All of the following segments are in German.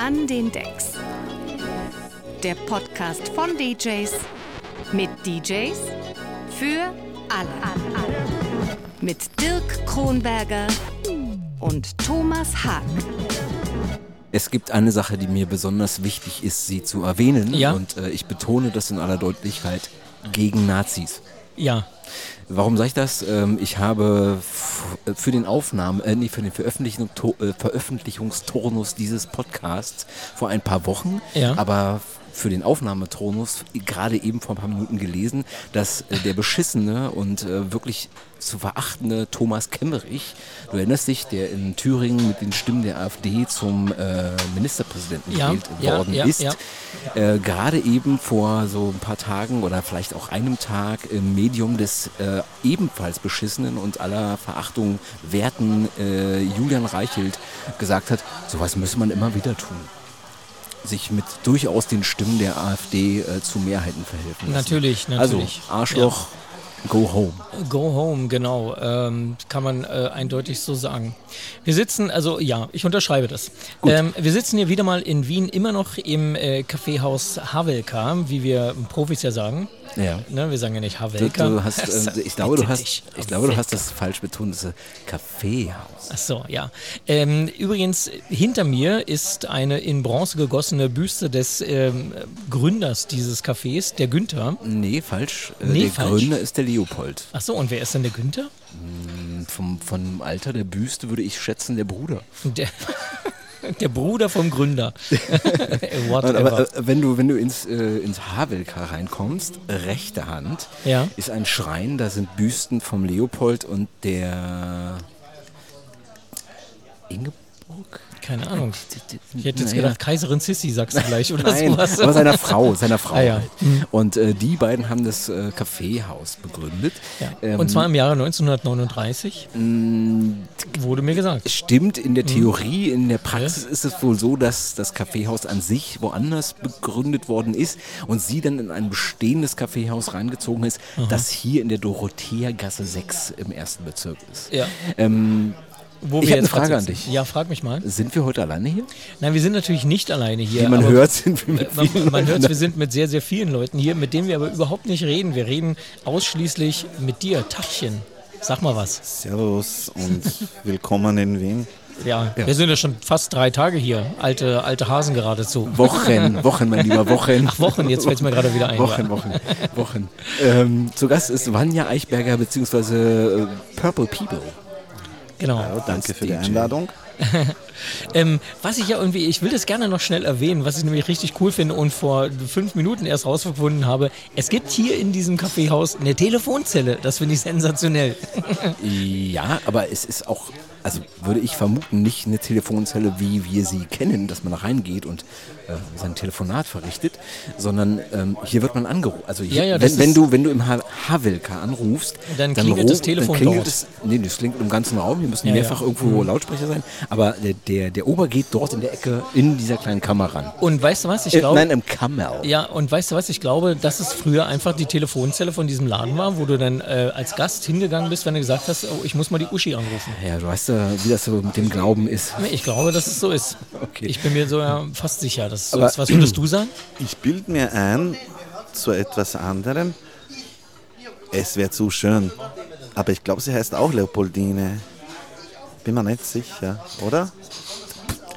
An den Decks. Der Podcast von DJs mit DJs für alle. Mit Dirk Kronberger und Thomas Haag. Es gibt eine Sache, die mir besonders wichtig ist, sie zu erwähnen. Ja. Und äh, ich betone das in aller Deutlichkeit gegen Nazis. Ja, Warum sage ich das? Ähm, ich habe für den Aufnahmen, äh, nee, für den Veröffentlichung, äh, Veröffentlichungsturnus dieses Podcasts vor ein paar Wochen, Ja. aber für den Aufnahmeturnus gerade eben vor ein paar Minuten gelesen, dass äh, der beschissene und äh, wirklich zu verachtende Thomas Kemmerich, du erinnerst dich, der in Thüringen mit den Stimmen der AfD zum äh, Ministerpräsidenten Ja, gewählt ja, worden ja, ist, äh, gerade eben vor so ein paar Tagen oder vielleicht auch einem Tag im Medium des äh, ebenfalls beschissenen und aller Verachtung werten äh, Julian Reichelt gesagt hat, sowas müsse man immer wieder tun. Sich mit durchaus den Stimmen der AfD äh, zu Mehrheiten verhelfen. lassen. Natürlich, natürlich. Also Arschloch, go home. Go home, genau. Ähm, kann man äh, eindeutig so sagen. Wir sitzen, also ja, ich unterschreibe das. Ähm, wir sitzen hier wieder mal in Wien, immer noch im äh, Kaffeehaus Havelka, wie wir Profis ja sagen. Ja. Ne, wir sagen ja nicht Du, Havelka. du hast, äh, ich glaube, du hast, ich glaube, du hast das falsch betont, das Kaffeehaus. Ach so, ja. Ähm, übrigens, hinter mir ist eine in Bronze gegossene Büste des ähm, Gründers dieses Cafés, der Günther. Nee, falsch. Äh, Nee, der falsch. Gründer ist der Leopold. Ach so, und wer ist denn der Günther? Vom, vom Alter der Büste würde ich schätzen, der Bruder. Der, der Bruder vom Gründer. Aber äh, wenn du, wenn du ins, äh, ins Havelka reinkommst, rechte Hand, Ja. ist ein Schrein, da sind Büsten vom Leopold und der Ingeborg? Keine Ahnung. Ich hätte jetzt gedacht, Kaiserin Sissi sagst du gleich oder Nein, sowas. aber seiner Frau, seiner Frau. Ah, ja. halt. Und äh, die beiden haben das äh, Kaffeehaus begründet. Ja. Ähm, Und zwar im Jahre 1939, wurde mir gesagt. Stimmt, in Hm. der Theorie, in der Praxis ist es wohl so, dass das Kaffeehaus an sich woanders begründet worden ist und sie dann in ein bestehendes Kaffeehaus reingezogen ist, das hier in der Dorotheagasse 6 im ersten Bezirk ist. Ja. Ähm, Wo Ich wir hab eine Frage an dich. Ja, frag mich mal. sind wir heute alleine hier? Nein, wir sind natürlich nicht alleine hier. Wie man hört, sind wir mit Man, vielen man hört, wir sind mit sehr, sehr vielen Leuten hier, mit denen wir aber überhaupt nicht reden. Wir reden ausschließlich mit dir, Tachchen. Sag mal was. Servus und willkommen in Wien. Ja, wir sind ja schon fast drei Tage hier. Alte, alte Hasen geradezu. Wochen, Wochen, mein lieber, Wochen. Ach, Wochen, jetzt fällt es mir gerade wieder ein. Wochen, ja. Wochen, Wochen. Ähm, zu Gast ist Vanja Eichberger bzw. Äh, Purple People. Genau. Ja, danke für die. Einladung. Ähm, was ich ja irgendwie, ich will das gerne noch schnell erwähnen, was ich nämlich richtig cool finde und vor fünf Minuten erst rausgefunden habe. Es gibt hier in diesem Kaffeehaus eine Telefonzelle. Das finde ich sensationell. Ja, aber es ist auch, also würde ich vermuten, nicht eine Telefonzelle, wie wir sie kennen, dass man reingeht und äh, sein Telefonat verrichtet, sondern ähm, hier wird man angerufen. Also hier, Ja, ja, das wenn, wenn du wenn du im Ha- Havelka anrufst, Dann klingelt das ru- Telefon dann klingelt dort. es, nee, das klingt im ganzen Raum. Hier müssen Ja, Mhm. mehrfach irgendwo Lautsprecher sein, aber der, der der Ober geht dort in der Ecke in dieser kleinen Kammer ran. Und weißt du was? Ich Äh, glaube. nein, im Kammer. Ja, und weißt du was? Ich glaube, dass es früher einfach die Telefonzelle von diesem Laden war, wo du dann äh, als Gast hingegangen bist, wenn du gesagt hast, oh, ich muss mal die Uschi anrufen. Ja, du weißt ja, wie das so mit dem Glauben ist. Ich glaube, dass es so ist. Okay. Ich bin mir so ja, fast sicher, dass es so Aber- ist. Was würdest du sagen? Ich bilde mir ein zu etwas anderem. Es wäre zu schön. Aber ich glaube, sie heißt auch Leopoldine. Bin mir nicht sicher, oder?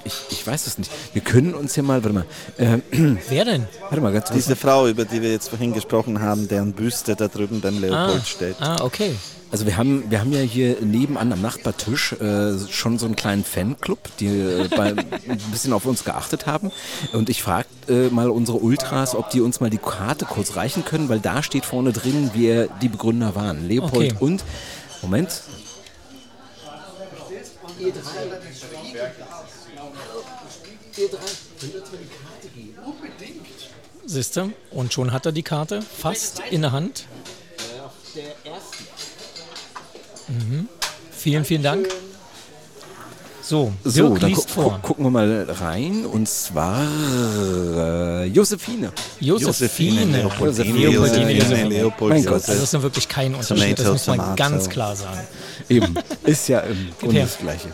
Ich, ich weiß es nicht. Wir können uns ja mal, warte mal, äh, Wer denn? warte mal ganz kurz. Diese Frau, über die wir jetzt vorhin gesprochen haben, deren Büste da drüben beim Leopold steht. ah, okay. Also wir haben, wir haben ja hier nebenan am Nachbartisch äh, schon so einen kleinen Fanclub, die äh, bei, ein bisschen auf uns geachtet haben. Und ich frage äh, mal unsere Ultras, ob die uns mal die Karte kurz reichen können, weil da steht vorne drin, wer die Begründer waren. Leopold Okay. und, Moment, Siehst du? Und schon hat er die Karte fast in der Hand. Mhm. Vielen, vielen Dank. So, so, Dirk dann liest gu gu vor. gucken wir mal rein. Und zwar äh, Josephine. Josephine. Leopoldine, Leopoldine, Josephine, Josephine. Leopold, Mein Gott. Also das ist wirklich kein Unterschied, das muss man Tomato. ganz klar sagen. Eben, ist ja im Grunde her. das Gleiche.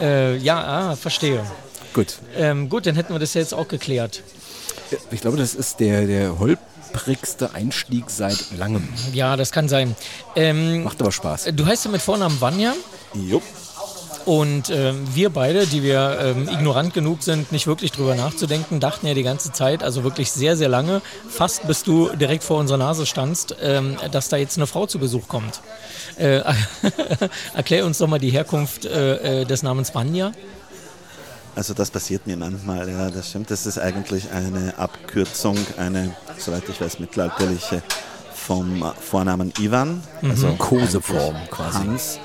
Ja. Äh, ja, ah, verstehe. Gut. Ähm, gut, dann hätten wir das ja jetzt auch geklärt. Ich glaube, das ist der, der holprigste Einstieg seit langem. Ja, das kann sein. Ähm, Macht aber Spaß. du heißt ja mit Vornamen Vanya. Jupp. Und ähm, wir beide, die wir ähm, ignorant genug sind, nicht wirklich drüber nachzudenken, dachten ja die ganze Zeit, also wirklich sehr, sehr lange, fast bis du direkt vor unserer Nase standst, ähm, dass da jetzt eine Frau zu Besuch kommt. Äh, erklär uns doch mal die Herkunft äh, äh, des Namens Vanya. Also das passiert mir manchmal, ja, das stimmt. Das ist eigentlich eine Abkürzung, eine, soweit ich weiß, mittelalterliche vom Vornamen Ivan, also Koseform quasi. Hans.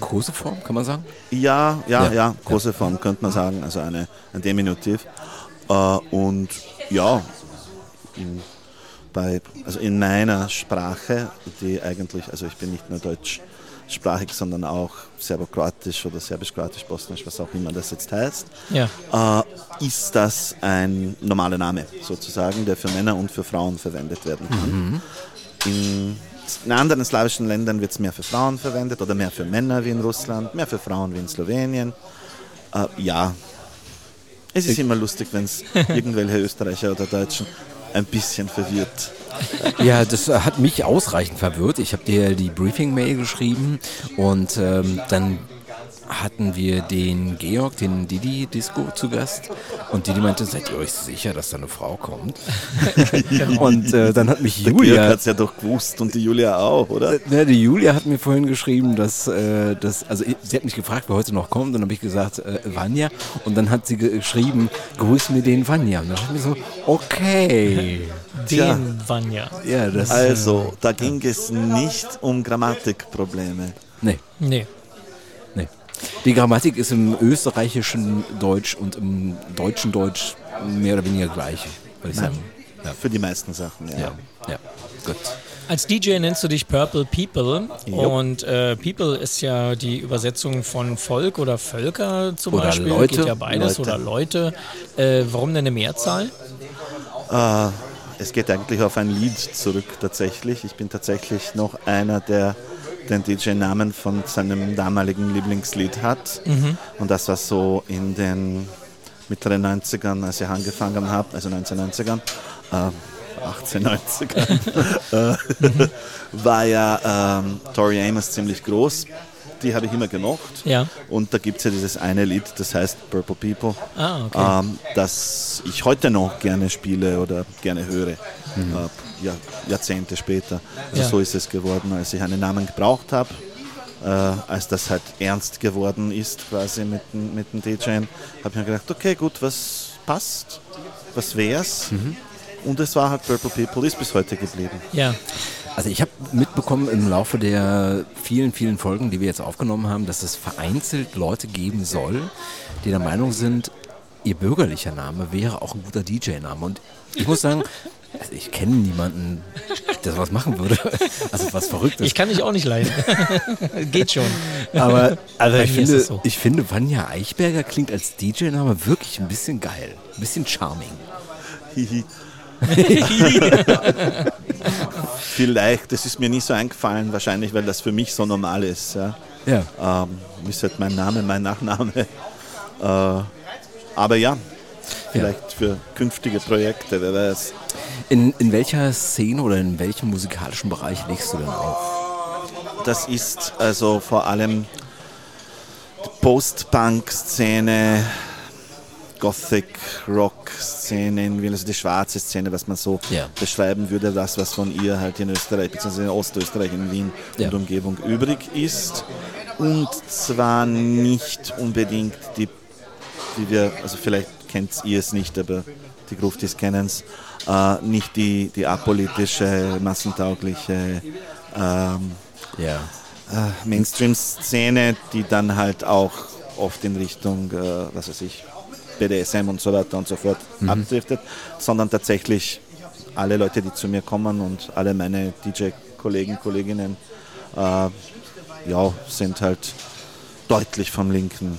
Koseform, kann man sagen? Ja, ja, Ja. ja, große Form könnte man sagen, also eine, ein Diminutiv. Äh, und ja, in, bei, also in meiner Sprache, die eigentlich, also ich bin nicht nur deutschsprachig, sondern auch serbokroatisch oder serbisch-kroatisch, bosnisch, was auch immer das jetzt heißt, Ja. äh, ist das ein normaler Name sozusagen, der für Männer und für Frauen verwendet werden kann. In, in anderen slawischen Ländern wird es mehr für Frauen verwendet oder mehr für Männer wie in Russland, mehr für Frauen wie in Slowenien. Äh, ja, es ist immer lustig, wenn es irgendwelche Österreicher oder Deutschen ein bisschen verwirrt. Ja, das äh, hat mich ausreichend verwirrt. Ich habe dir die Briefing-Mail geschrieben und ähm, dann hatten wir den Georg, den Didi Disco zu Gast und Didi meinte, seid ihr euch sicher, dass da eine Frau kommt? und äh, dann hat mich Der Georg Julia, hat es ja doch gewusst und die Julia auch, oder? ja, die Julia hat mir vorhin geschrieben, dass, äh, dass also sie hat mich gefragt, wer heute noch kommt und dann habe ich gesagt, äh, Vanya und dann hat sie ge- geschrieben, grüß mir den Vanya und dann dachte ich mir so, okay. Den Vanya. Ja, das, Also, da ging es nicht um Grammatikprobleme. nee. Nee. Die Grammatik ist im österreichischen Deutsch und im deutschen Deutsch mehr oder weniger gleich, würde ich sagen. Ja. Für die meisten Sachen, ja. Ja, ja, gut. Als DJ nennst du dich Purple People Jo. und äh, People ist ja die Übersetzung von Volk oder Völker zum Oder Beispiel. Leute. Geht ja beides Leute. oder Leute. Äh, warum denn eine Mehrzahl? Äh, es geht eigentlich auf ein Lied zurück tatsächlich. Ich bin tatsächlich noch einer, der den DJ-Namen von seinem damaligen Lieblingslied hat. Und das war so in den mittleren 90ern, als ich angefangen habe, also 1990ern, äh, 1890ern, äh, war ja ähm, Tori Amos ziemlich groß. Die habe ich immer gemocht. Ja. Und da gibt es ja dieses eine Lied, das heißt Purple People, Ah, okay. ähm, das ich heute noch gerne spiele oder gerne höre, äh, ja, Jahrzehnte später. Also Ja. so ist es geworden, als ich einen Namen gebraucht habe, äh, als das halt ernst geworden ist quasi mit, dem- mit dem DJing, habe ich mir gedacht, okay, gut, was passt, was wär's? Und es war halt Purple People, ist bis heute geblieben. Ja. Also ich habe mitbekommen im Laufe der vielen, vielen Folgen, die wir jetzt aufgenommen haben, dass es vereinzelt Leute geben soll, die der Meinung sind, ihr bürgerlicher Name wäre auch ein guter DJ-Name. Und ich muss sagen, also ich kenne niemanden, der sowas machen würde. Also was Verrücktes. Ich kann dich auch nicht leiden. Geht schon. Aber also ich finde, so. ich finde, Vanja Eichberger klingt als DJ-Name wirklich ein bisschen geil. Ein bisschen charming. Hihi. Vielleicht, das ist mir nie so eingefallen, wahrscheinlich, weil das für mich so normal ist. Ja. Ja. Ähm, ist halt mein Name, mein Nachname. Äh, aber ja, vielleicht für künftige Projekte, wer weiß. In, in welcher Szene oder in welchem musikalischen Bereich legst du denn auf? Das ist also vor allem die Post-Punk-Szene, Gothic-Rock-Szene also die schwarze Szene, was man so Ja. beschreiben würde, das, was von ihr halt in Österreich, beziehungsweise in Ostösterreich, in Wien Ja. und Umgebung übrig ist. Und zwar nicht unbedingt die, die wir, also vielleicht kennt ihr es nicht, aber die Gruftis kennen es, äh, nicht die, die apolitische, massentaugliche ähm, Ja. äh, Mainstream-Szene, die dann halt auch oft in Richtung, äh, was weiß ich, BDSM und so weiter und so fort abdriftet, sondern tatsächlich alle Leute, die zu mir kommen und alle meine DJ-Kollegen, Kolleginnen, äh, ja, sind halt deutlich vom linken,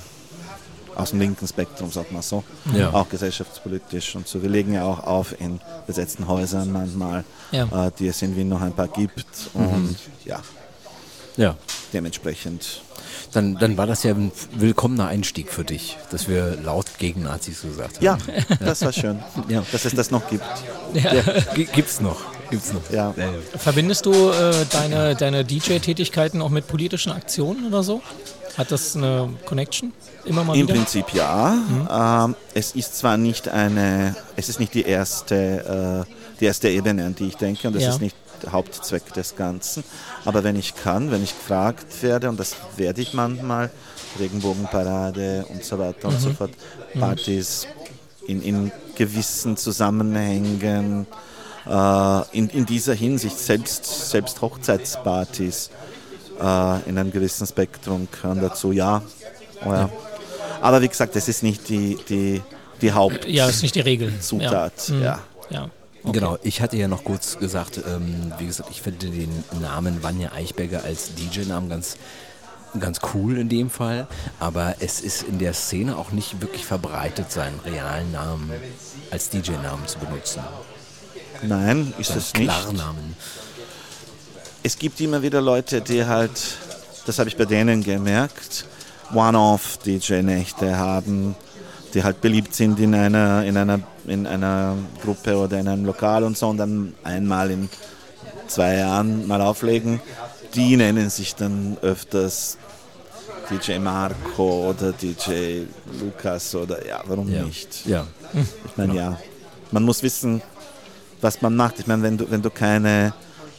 aus dem linken Spektrum, sagt man so. Ja. Auch gesellschaftspolitisch und so. Wir legen ja auch auf in besetzten Häusern manchmal, Ja. äh, die es in Wien noch ein paar gibt. Und ja, Ja. Dementsprechend. Dann, dann war das ja ein willkommener Einstieg für dich, dass wir laut gegen Nazis gesagt haben. Ja, das war schön, Ja. dass es das noch gibt. ja. G- Gibt's noch. Gibt's noch. Ja. Verbindest du äh, deine, deine DJ-Tätigkeiten auch mit politischen Aktionen oder so? Hat das eine Connection? Immer mal Im wieder? Prinzip ja. Ähm, es ist zwar nicht eine, es ist nicht die erste, äh, die erste Ebene, an die ich denke, und es Ja. ist nicht der Hauptzweck des Ganzen. Aber wenn ich kann, wenn ich gefragt werde, und das werde ich manchmal, Regenbogenparade und so weiter und so fort, Partys in, in gewissen Zusammenhängen, äh, in, in dieser Hinsicht, selbst, selbst Hochzeitspartys äh, in einem gewissen Spektrum gehören dazu, ja. Oh ja. Aber wie gesagt, das ist nicht die, die, die Hauptzutat. Ja, ist nicht die Regel. Ja. Mhm. ja. ja. Genau, ich hatte ja noch kurz gesagt, ähm, wie gesagt, ich finde den Namen Vanja Eichberger als DJ-Namen ganz, ganz cool in dem Fall, aber es ist in der Szene auch nicht wirklich verbreitet, seinen realen Namen als DJ-Namen zu benutzen. Nein, ist es nicht. Klarnamen. Es gibt immer wieder Leute, die halt, das habe ich bei denen gemerkt, One-Off-DJ-Nächte haben, die halt beliebt sind in einer, in, einer, in einer Gruppe oder in einem Lokal und so und dann einmal in zwei Jahren mal auflegen. Die nennen sich dann öfters DJ Marco oder DJ Lukas oder ja, warum Ja. nicht? Ja. Ich meine, ja, man muss wissen, was man macht. Ich meine, wenn du, wenn du keine,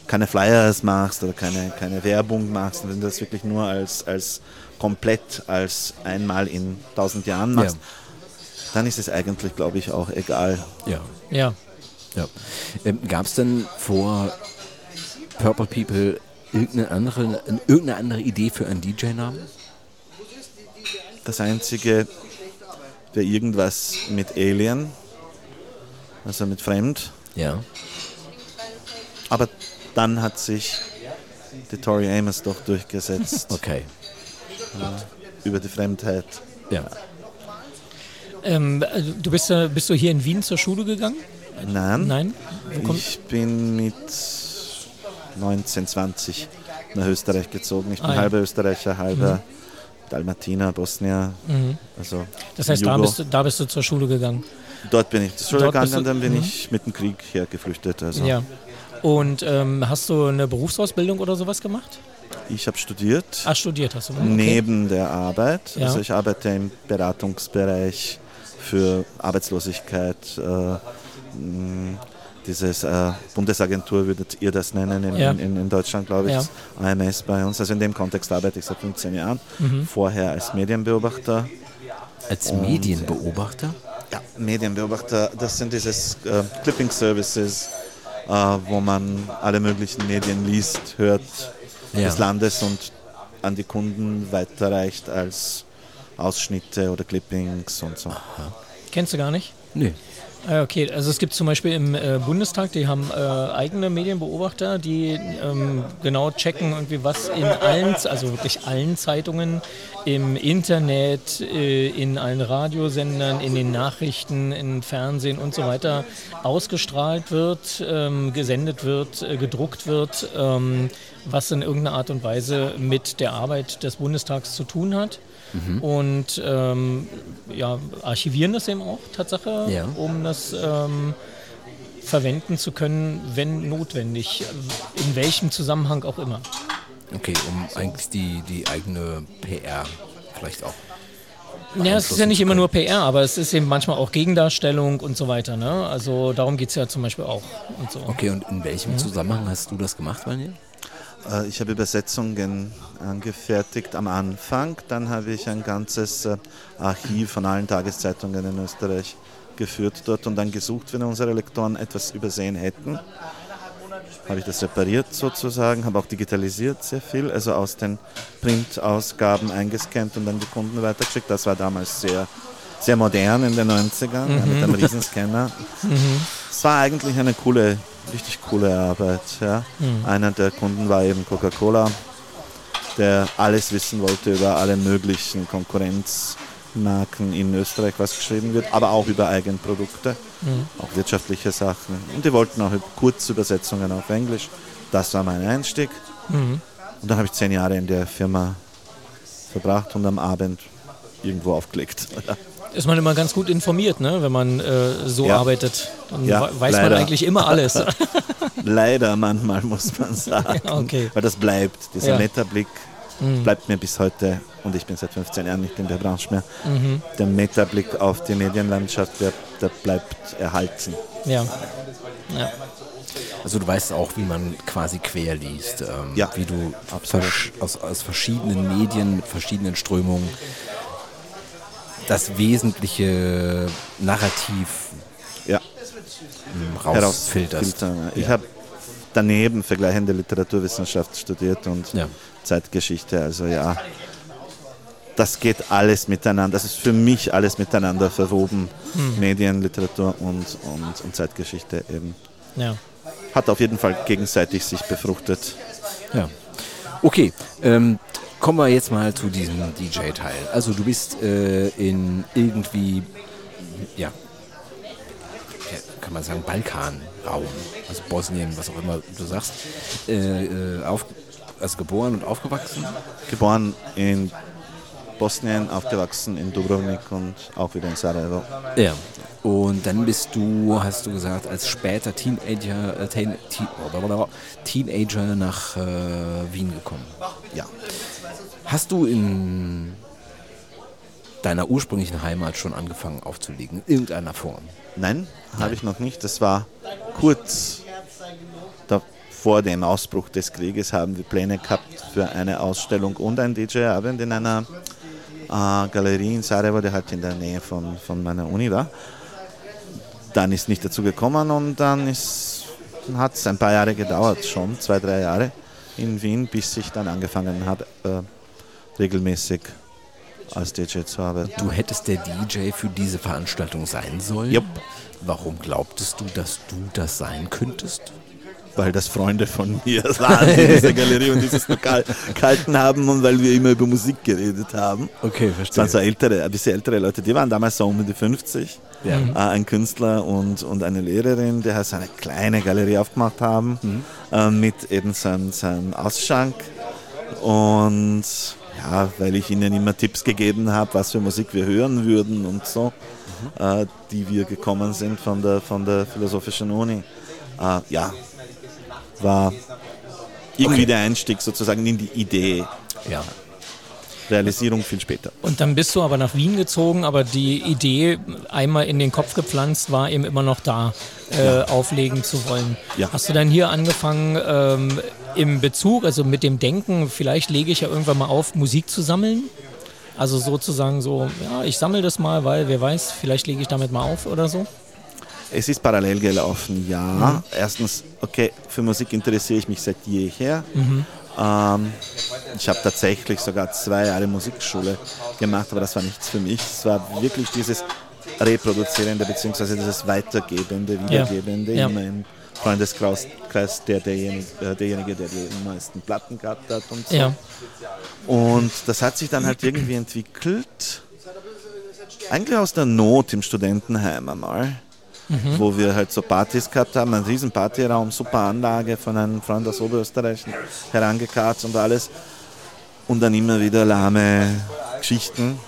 keine Flyers machst oder keine, keine Werbung machst, wenn du das wirklich nur als, als komplett als einmal in tausend Jahren machst, dann ist es eigentlich, glaube ich, auch egal. Ja. Ja. ja. Ähm, Gab es denn vor Purple People irgendeine andere, irgendeine andere Idee für einen DJ-Namen? Das Einzige wäre irgendwas mit Alien, also mit Fremd. Ja. Aber dann hat sich die Tori Amos doch durchgesetzt Okay. Über die Fremdheit. Ja. Ähm, also du bist, äh, bist du hier in Wien zur Schule gegangen? Nein, Nein? Ich bin mit 19, 20 nach Österreich gezogen. Ich bin Ah, ja. halber Österreicher, halber Dalmatiner, Bosnier. Mhm. Also das heißt, da bist, du, da bist du zur Schule gegangen. Dort bin ich zur Schule Dort gegangen, du- dann bin mhm. ich mit dem Krieg hergeflüchtet. Also Ja. Und ähm, hast du eine Berufsausbildung oder sowas gemacht? Ich habe studiert. Ach, studiert hast du. ne? Okay. Neben der Arbeit. Ja. Also ich arbeite im Beratungsbereich für Arbeitslosigkeit. Äh, dieses äh, Bundesagentur würdet ihr das nennen in, Ja. in, in Deutschland, glaube ich, Ja. AMS bei uns. Also in dem Kontext arbeite ich seit 15 Jahren. Mhm. Vorher als Medienbeobachter. Als Und, Medienbeobachter? Ja, Medienbeobachter, das sind dieses äh, Clipping Services, äh, wo man alle möglichen Medien liest, hört Ja. des Landes und an die Kunden weiterreicht als Ausschnitte oder Clippings und so. Kennst du gar nicht? Nee. Ah, Okay, also es gibt zum Beispiel im äh, Bundestag, die haben äh, eigene Medienbeobachter, die ähm, genau checken, irgendwie was in allen, also wirklich allen Zeitungen, im Internet, äh, in allen Radiosendern, in den Nachrichten, im Fernsehen und so weiter ausgestrahlt wird, ähm, gesendet wird, äh, gedruckt wird, ähm, was in irgendeiner Art und Weise mit der Arbeit des Bundestags zu tun hat. Und ähm, ja, archivieren das eben auch, Tatsache, Ja. um das ähm, verwenden zu können, wenn notwendig, in welchem Zusammenhang auch immer. Okay, um eigentlich die, die eigene PR vielleicht auch. Ja, es ist ja nicht immer nur PR, aber es ist eben manchmal auch Gegendarstellung und so weiter. Ne? Also darum geht es ja zum Beispiel auch. Und so. Okay, und in welchem Zusammenhang hast du das gemacht, Vanja? Äh, Ich habe Übersetzungen angefertigt am Anfang. Dann habe ich ein ganzes äh, Archiv von allen Tageszeitungen in Österreich geführt dort und dann gesucht, wenn unsere Lektoren etwas übersehen hätten. Habe ich das repariert sozusagen, habe auch digitalisiert sehr viel, also aus den Printausgaben eingescannt und dann die Kunden weitergeschickt. Das war damals sehr, sehr modern in den 90ern ja, mit einem Riesenscanner. Es war eigentlich eine coole, richtig coole Arbeit. Ja. Einer der Kunden war eben Coca-Cola, der alles wissen wollte über alle möglichen Konkurrenzmarken in Österreich, was geschrieben wird, aber auch über Eigenprodukte, auch wirtschaftliche Sachen. Und die wollten auch Kurzübersetzungen auf Englisch. Das war mein Einstieg. Und dann habe ich zehn Jahre in der Firma verbracht und am Abend irgendwo aufgelegt. Ist man immer ganz gut informiert, ne? wenn man äh, so Ja. arbeitet. Dann Ja, we- weiß leider. man eigentlich immer alles. Leider manchmal, muss man sagen. Okay. Weil das bleibt. Dieser Ja. Metablick bleibt mir bis heute, und ich bin seit 15 Jahren nicht in der Branche mehr, Mhm. der Metablick auf die Medienlandschaft, der, der bleibt erhalten. ja. ja. Also du weißt auch, wie man quasi quer liest, ähm, Ja, wie du versch- aus, aus verschiedenen Medien, verschiedenen Strömungen das wesentliche Narrativ Ja, ähm, rausfilterst. Ich habe daneben vergleichende Literaturwissenschaft studiert und Ja. Zeitgeschichte. Also ja, das geht alles miteinander. Das ist für mich alles miteinander verwoben. Hm. Medien, Literatur und, und, und Zeitgeschichte eben. ja. Hat auf jeden Fall gegenseitig sich befruchtet. Ja. Okay, ähm, kommen wir jetzt mal zu diesem DJ-Teil. Also du bist äh, in irgendwie, ja, kann man sagen, Balkanraum, also Bosnien, was auch immer du sagst, äh, äh, auf, also geboren und aufgewachsen. Geboren in Bosnien, aufgewachsen in Dubrovnik und auch wieder in Sarajevo. Ja. Und dann bist du, hast du gesagt, als später Teenager, äh, Teen, Teen, Teenager nach äh, Wien gekommen. Ja. Hast du in deiner ursprünglichen Heimat schon angefangen aufzulegen, in irgendeiner Form? Nein, habe ich noch nicht. Das war kurz da, vor dem Ausbruch des Krieges haben wir Pläne gehabt für eine Ausstellung und ein DJ-Abend in einer äh, Galerie in Sarajevo, die halt in der Nähe von, von meiner Uni war. Dann ist nicht dazu gekommen und dann hat es ein paar Jahre gedauert, schon zwei, drei Jahre in Wien, bis ich dann angefangen habe, äh, regelmäßig als DJ zu arbeiten. Du hättest der DJ für diese Veranstaltung sein sollen? Jupp. Warum glaubtest du, dass du das sein könntest? weil das Freunde von mir waren, die diese Galerie und dieses Lokal gehalten haben und weil wir immer über Musik geredet haben. Okay, Das waren so ältere, ein bisschen ältere Leute, die waren damals so um die 50. Ja. Äh, ein Künstler und, und eine Lehrerin, die halt so eine kleine Galerie aufgemacht haben äh, mit eben seinem, seinem Ausschank. Und ja, weil ich ihnen immer Tipps gegeben habe, was für Musik wir hören würden und so, äh, die wir gekommen sind von der, von der Philosophischen Uni. Äh, ja, war irgendwie der Einstieg sozusagen in die Idee. Ja. Realisierung viel später. Und dann bist du aber nach Wien gezogen, aber die Idee, einmal in den Kopf gepflanzt, war eben immer noch da, äh, auflegen zu wollen. Ja. Hast du dann hier angefangen, ähm, im Bezug, also mit dem Denken, vielleicht lege ich ja irgendwann mal auf, Musik zu sammeln? Also sozusagen so, ja, ich sammle das mal, weil wer weiß, vielleicht lege ich damit mal auf oder so. Es ist parallel gelaufen, ja. Erstens, okay, für Musik interessiere ich mich seit jeher. Ähm, ich habe tatsächlich sogar zwei Jahre Musikschule gemacht, aber das war nichts für mich. Es war wirklich dieses Reproduzierende bzw. dieses Weitergebende, Wiedergebende, Ja. immer im Freundeskreis, Kreis, der, derjenige, äh, derjenige, der die meisten Platten gehabt hat und so. Ja. Und das hat sich dann halt irgendwie entwickelt, eigentlich aus der Not im Studentenheim einmal, wo wir halt so Partys gehabt haben, einen riesen Partyraum, super Anlage von einem Freund aus Oberösterreich herangekarrt und alles. Und dann immer wieder lahme Geschichten,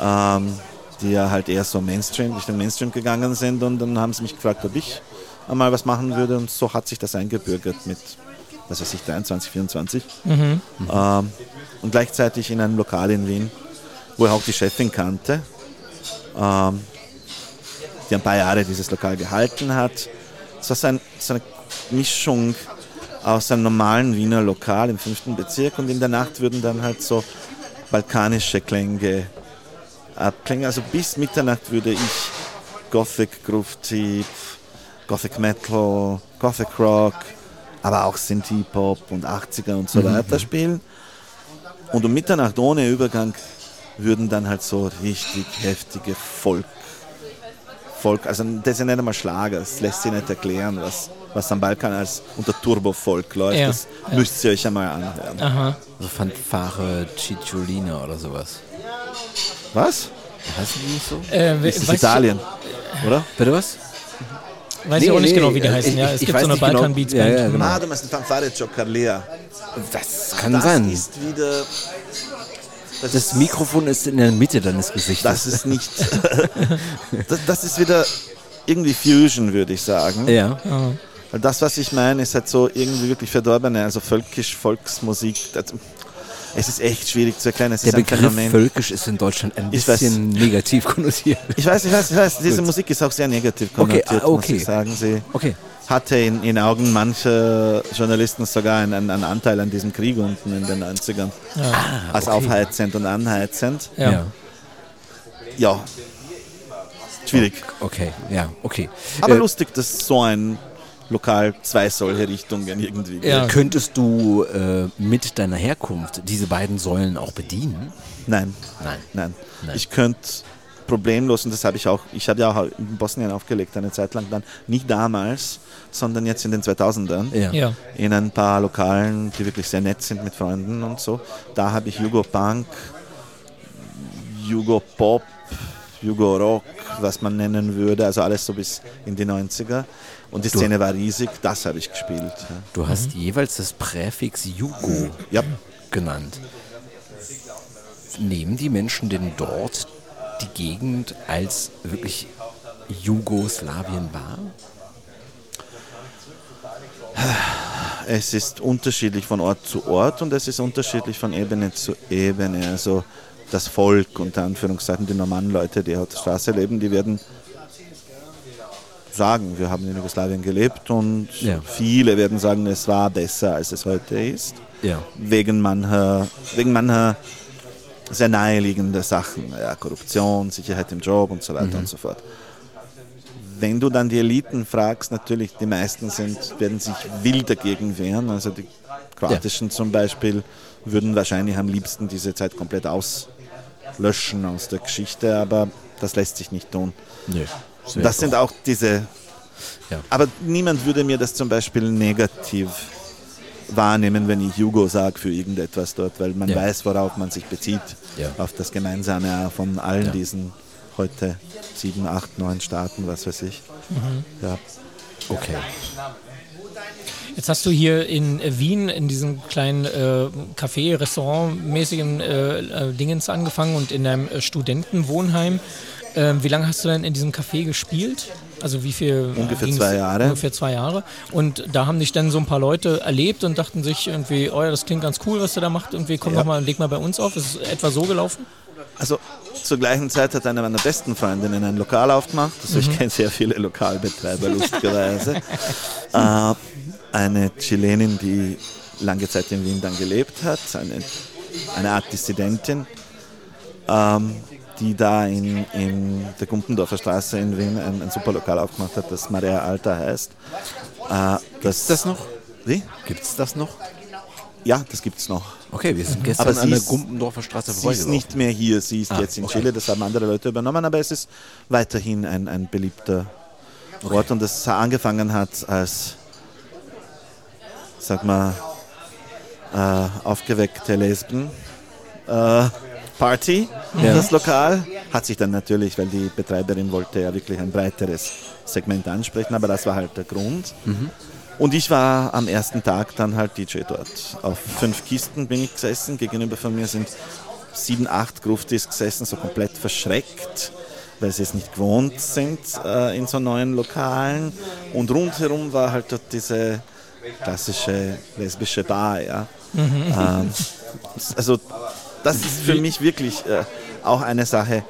ähm, die ja halt eher so Mainstream, durch den Mainstream gegangen sind. Und dann haben sie mich gefragt, ob ich einmal was machen würde. Und so hat sich das eingebürgert mit, was weiß ich, 23, 24. Ähm, und gleichzeitig in einem Lokal in Wien, wo ich auch die Chefin kannte, ähm, die ein paar Jahre dieses Lokal gehalten hat. Es war so, ein, so eine Mischung aus einem normalen Wiener Lokal im fünften Bezirk und in der Nacht würden dann halt so balkanische Klänge abklingen. Also bis Mitternacht würde ich Gothic, Groove Deep, Gothic Metal, Gothic Rock, aber auch Synthie Pop und 80er und so weiter spielen. Und um Mitternacht ohne Übergang würden dann halt so richtig heftige Folk, Folk also das ist ja nicht einmal Schlager, das lässt sich nicht erklären, was, was am Balkan als unter Turbo-Folk läuft. Ja, Das ja. müsst ihr euch einmal anhören. Aha. Also Fanfare Cicciolina oder sowas. Was? Heißen die nicht so? Äh, we- Ist das Italien, oder? Bitte was? Weiß Nee, ich auch nicht nee, genau, wie die äh, heißen. ich- ja, ich- es ich gibt weiß so eine genau. Balkan Beats Ja, Band. ja, genau. Ah, du meinst Fanfare Chocarlea. Das kann Das sein. ist wieder. Das, Das Mikrofon ist in der Mitte deines Gesichtes. das ist nicht. das, das ist wieder irgendwie Fusion, würde ich sagen. ja. Weil das, was ich meine, ist halt so irgendwie wirklich verdorbene, also völkisch, Volksmusik. Es ist echt schwierig zu erklären. Es Der ist ein Begriff Phänomen. völkisch ist in Deutschland ein Ich weiß. bisschen negativ konnotiert. Ich weiß, ich weiß, ich weiß. Diese Gut. Musik ist auch sehr negativ Okay, konnotiert, ah, okay. muss ich sagen. Sie Okay. Hatte in, in Augen mancher Journalisten sogar einen, einen Anteil an diesem Krieg unten in den 90ern. als okay. aufheizend und anheizend. Ja. Ja. Schwierig. Okay, ja, okay. Aber Äh, lustig, dass so ein Lokal zwei solche Richtungen irgendwie Ja. geht. Könntest du äh, mit deiner Herkunft diese beiden Säulen auch bedienen? Nein. Nein. Nein. Nein. Ich könnte problemlos, und das habe ich auch, ich habe ja auch in Bosnien aufgelegt, eine Zeit lang dann, nicht damals, sondern jetzt in den 2000ern, Ja. Ja. in ein paar Lokalen, die wirklich sehr nett sind mit Freunden und so. Da habe ich Jugo Punk, Jugo Pop, Jugo Rock, was man nennen würde, also alles so bis in die 90er. Und die Du- Szene war riesig, das habe ich gespielt. Ja. Du hast jeweils das Präfix Jugo Ja. genannt. Nehmen die Menschen denn dort die Gegend als wirklich Jugoslawien wahr? Es ist unterschiedlich von Ort zu Ort und es ist unterschiedlich von Ebene zu Ebene. Also das Volk, unter Anführungszeichen, die normalen Leute, die auf der Straße leben, die werden sagen, wir haben in Jugoslawien gelebt und Ja. viele werden sagen, es war besser, als es heute ist. Ja. Wegen mancher, wegen mancher sehr naheliegender Sachen, ja, Korruption, Sicherheit im Job und so weiter und so fort. Wenn du dann die Eliten fragst, natürlich die meisten sind, werden sich wild dagegen wehren. Also die kroatischen zum Beispiel würden wahrscheinlich am liebsten diese Zeit komplett auslöschen aus der Geschichte, aber das lässt sich nicht tun. Und das sind auch diese. Ja. Aber niemand würde mir das zum Beispiel negativ wahrnehmen, wenn ich Jugo sage für irgendetwas dort, weil man Ja. weiß, worauf man sich bezieht. Ja. Auf das Gemeinsame von allen Ja. diesen heute sieben, acht, neun Staaten, was weiß ich. Mhm. Ja. Okay. Jetzt hast du hier in Wien in diesem kleinen äh, Café, Restaurant-mäßigen äh, äh, Dingens angefangen und in deinem äh, Studentenwohnheim. Ähm, wie lange hast du denn in diesem Café gespielt? Also wie viel? Ungefähr zwei Jahre. Ungefähr zwei Jahre. Und da haben dich dann so ein paar Leute erlebt und dachten sich irgendwie, oh ja, das klingt ganz cool, was du da macht. Irgendwie komm Ja. doch mal, leg mal bei uns auf. Ist es etwa so gelaufen? Also zur gleichen Zeit hat eine meiner besten Freundinnen ein Lokal aufgemacht. Also Mhm. ich kenne sehr viele Lokalbetreiber, lustigerweise. äh, eine Chilenin, die lange Zeit in Wien dann gelebt hat, eine, eine Art Dissidentin, ähm, die da in, in der Gumpendorfer Straße in Wien ein, ein super Lokal aufgemacht hat, das Maria Alta heißt. Äh, das, Ist das noch? Wie? Gibt es das noch? Ja, das gibt es noch. Okay, wir sind gestern Aber sie an der ist- Gumpendorfer Straße Sie ist nicht mehr hier, sie ist Ah, jetzt in okay. Chile, das haben andere Leute übernommen, aber es ist weiterhin ein, ein beliebter Ort und das angefangen hat als, sag mal, äh, aufgeweckte Lesben. Äh, Party, das Lokal, hat sich dann natürlich, weil die Betreiberin wollte ja wirklich ein breiteres Segment ansprechen, aber das war halt der Grund. Und ich war am ersten Tag dann halt DJ dort. Auf fünf Kisten bin ich gesessen. Gegenüber von mir sind sieben, acht Gruftis gesessen, so komplett verschreckt, weil sie es nicht gewohnt sind äh, in so neuen Lokalen. Und rundherum war halt dort diese klassische lesbische Bar. Ja. Ähm, also das ist für mich wirklich äh, auch eine Sache.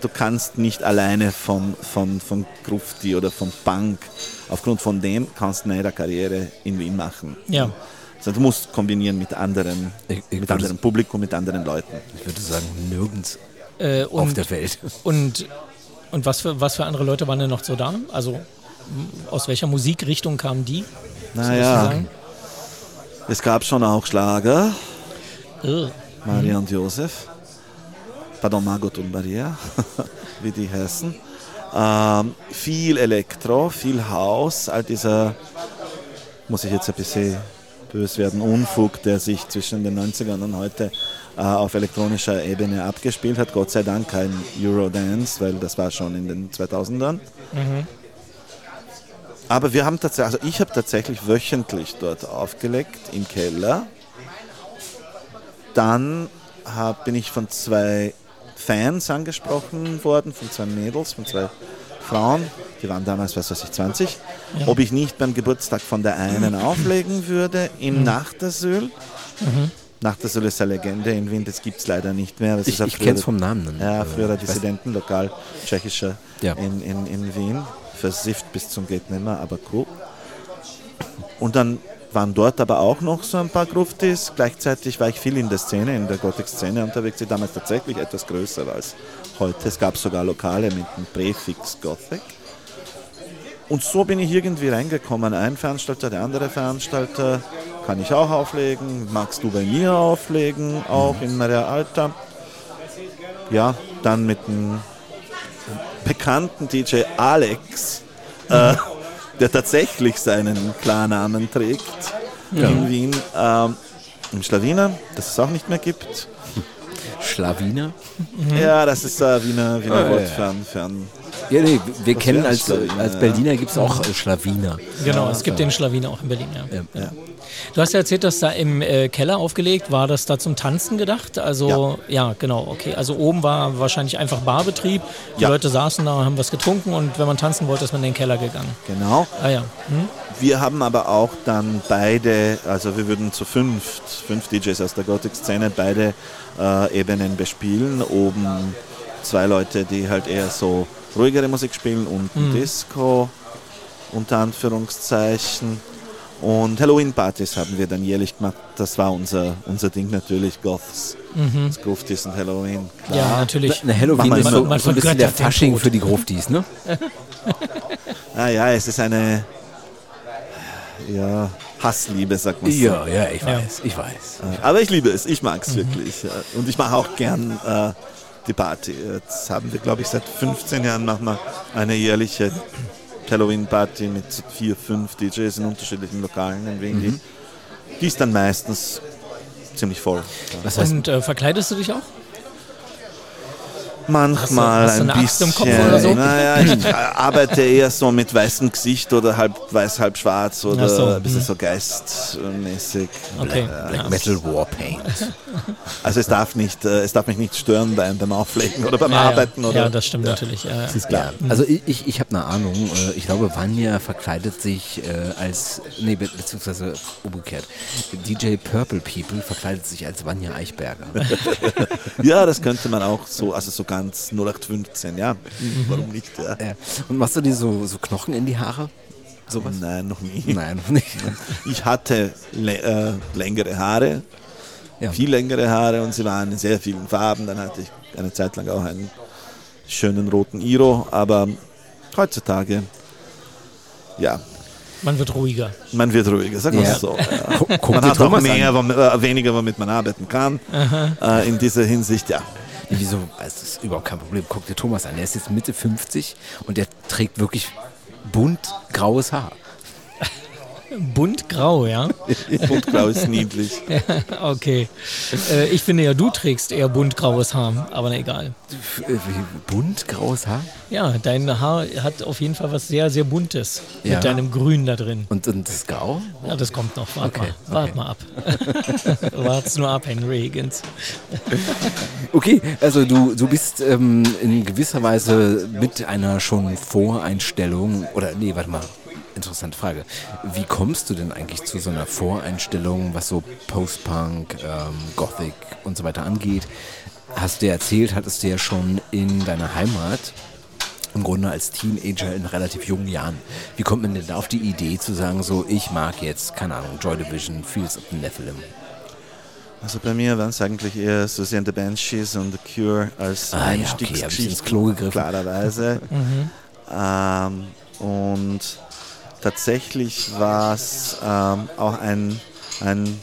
Du kannst nicht alleine von, von, von Grufti oder von Punk, aufgrund von dem kannst du eine Karriere in Wien machen. Ja. Also du musst kombinieren mit anderen, Ich- ich mit anderem Publikum, mit anderen Leuten. Ich würde sagen, nirgends Äh, auf und der Welt. und, und was, für, was für andere Leute waren denn noch so da? Also aus welcher Musikrichtung kamen die? Naja, es gab schon auch Schlager, Äh, Maria und Josef. Pardon, Margot und Maria, wie die heißen. Ähm, viel Elektro, viel Haus, all dieser, muss ich jetzt ein bisschen bös werden, Unfug, der sich zwischen den 90ern und heute äh, auf elektronischer Ebene abgespielt hat. Gott sei Dank kein Eurodance, weil das war schon in den 2000ern. Aber wir haben tatsächlich, also ich habe tatsächlich wöchentlich dort aufgelegt im Keller. Dann hab, bin ich von zwei Fans angesprochen worden, von zwei Mädels, von zwei Frauen, die waren damals, was weiß ich, 20, ja. ob ich nicht beim Geburtstag von der einen auflegen würde im mhm. Nachtasyl. Mhm. Nachtasyl ist eine Legende in Wien, das gibt es leider nicht mehr. Das ich ich kenne es vom Namen. Ja, früherer Dissidentenlokal, tschechischer ja. in, in, in Wien. Versifft bis zum geht nimmer, aber cool. Und dann waren dort aber auch noch so ein paar Gruftis. Gleichzeitig war ich viel in der Szene, in der Gothic-Szene unterwegs, die damals tatsächlich etwas größer war als heute. Es gab sogar Lokale mit dem Präfix Gothic. Und so bin ich irgendwie reingekommen. Ein Veranstalter, der andere Veranstalter, kann ich auch auflegen. Magst du bei mir auflegen, auch in Maria Alta? Ja, dann mit dem bekannten DJ Alex, äh, der tatsächlich seinen Klarnamen trägt ja. in Wien, äh, im Schlawiner, das es auch nicht mehr gibt. Schlawiner? Mhm. Ja, das ist äh, Wiener, Wiener oh, Wort ja. für, ein ja, nee, wir kennen als, als Berliner gibt es auch äh, Schlawiner. Genau, es gibt den Schlawiner auch in Berlin, ja. ja. Du hast ja erzählt, dass da im äh, Keller aufgelegt war, das da zum Tanzen gedacht? Also, ja. ja. genau, okay. Also oben war wahrscheinlich einfach Barbetrieb. Die Leute saßen da, haben was getrunken und wenn man tanzen wollte, ist man in den Keller gegangen. Genau. Ah ja. Hm? Wir haben aber auch dann beide, also wir würden zu fünf, fünf DJs aus der Gothic-Szene beide äh, Ebenen bespielen. Oben zwei Leute, die halt eher so ruhigere Musik spielen und mhm. Disco unter Anführungszeichen. Und Halloween-Partys haben wir dann jährlich gemacht. Das war unser, unser Ding natürlich, Goths. Mhm. Gruftis und Halloween. Klar. Ja, natürlich. Na, Halloween ist so, so ein bisschen der Fasching für die Gruftis, ne? ah ja, es ist eine ja, Hassliebe, sagt man so. Ja, ja, ich weiß, ja. ich weiß. Aber ich liebe es, ich mag es mhm. wirklich. Und ich mache auch gern äh, die Party. Jetzt haben wir, glaube ich, seit 15 Jahren machen wir eine jährliche Halloween-Party mit vier, fünf DJs in unterschiedlichen Lokalen in Wien. Mhm. Die ist dann meistens ziemlich voll. Was heißt, Und äh, verkleidest du dich auch? Manchmal hast du, hast du ein bisschen. Im Kopf oder so? Naja, ich arbeite eher so mit weißem Gesicht oder halb weiß, halb schwarz oder so, ein bisschen mhm. so geistmäßig. Okay. Black ja. Metal Warpaint. Also es darf nicht, äh, es darf mich nicht stören beim, beim Auflegen oder beim ja, Arbeiten. Ja. Oder, ja, das stimmt natürlich. Das ist klar. Also ich, ich, habe eine Ahnung. Äh, ich glaube, Vanya verkleidet sich äh, als, nee, beziehungsweise umgekehrt. DJ Purple People verkleidet sich als Vanya Eichberger. ja, das könnte man auch so, also so ganz 0815, ja. Warum nicht? Ja. Ja. Und machst du dir so, so Knochen in die Haare? Sowas? Nein, noch nie. Nein, noch nicht. Ich hatte äh, längere Haare, ja. viel längere Haare und sie waren in sehr vielen Farben. Dann hatte ich eine Zeit lang auch einen schönen roten Iro, aber heutzutage, ja, man wird ruhiger. Man wird ruhiger, sagen wir ja. so. Ja. man hat auch mehr, äh, weniger, womit man arbeiten kann. Äh, in dieser Hinsicht, ja. Wieso? Es ist überhaupt kein Problem. Guck dir Thomas an. Er ist jetzt Mitte 50 und der trägt wirklich bunt graues Haar. Buntgrau, ja? Buntgrau ist niedlich. okay. Äh, ich finde ja, du trägst eher buntgraues Haar, aber na egal. Äh, buntgraues Haar? Ja, dein Haar hat auf jeden Fall was sehr, sehr Buntes ja. mit deinem Grün da drin. Und, und das Grau? Ja, das kommt noch. Wart okay. mal, wart okay. mal ab. Wart's nur ab, Henry Higgins. okay, also du, du bist ähm, in gewisser Weise mit einer schon Voreinstellung, oder nee, warte mal, interessante Frage. Wie kommst du denn eigentlich zu so einer Voreinstellung, was so Post-Punk, ähm, Gothic und so weiter angeht? Hast du dir erzählt, hattest du ja schon in deiner Heimat im Grunde als Teenager in relativ jungen Jahren. Wie kommt man denn da auf die Idee zu sagen, so ich mag jetzt, keine Ahnung, Joy Division, Fields of the Nephilim? Also bei mir waren es eigentlich eher Susie and the Banshees und The Cure als ah, Einstiegsgeschichte. Ja, okay, Klo gegriffen. Klarerweise. mhm. ähm, und Tatsächlich war es ähm, auch ein, ein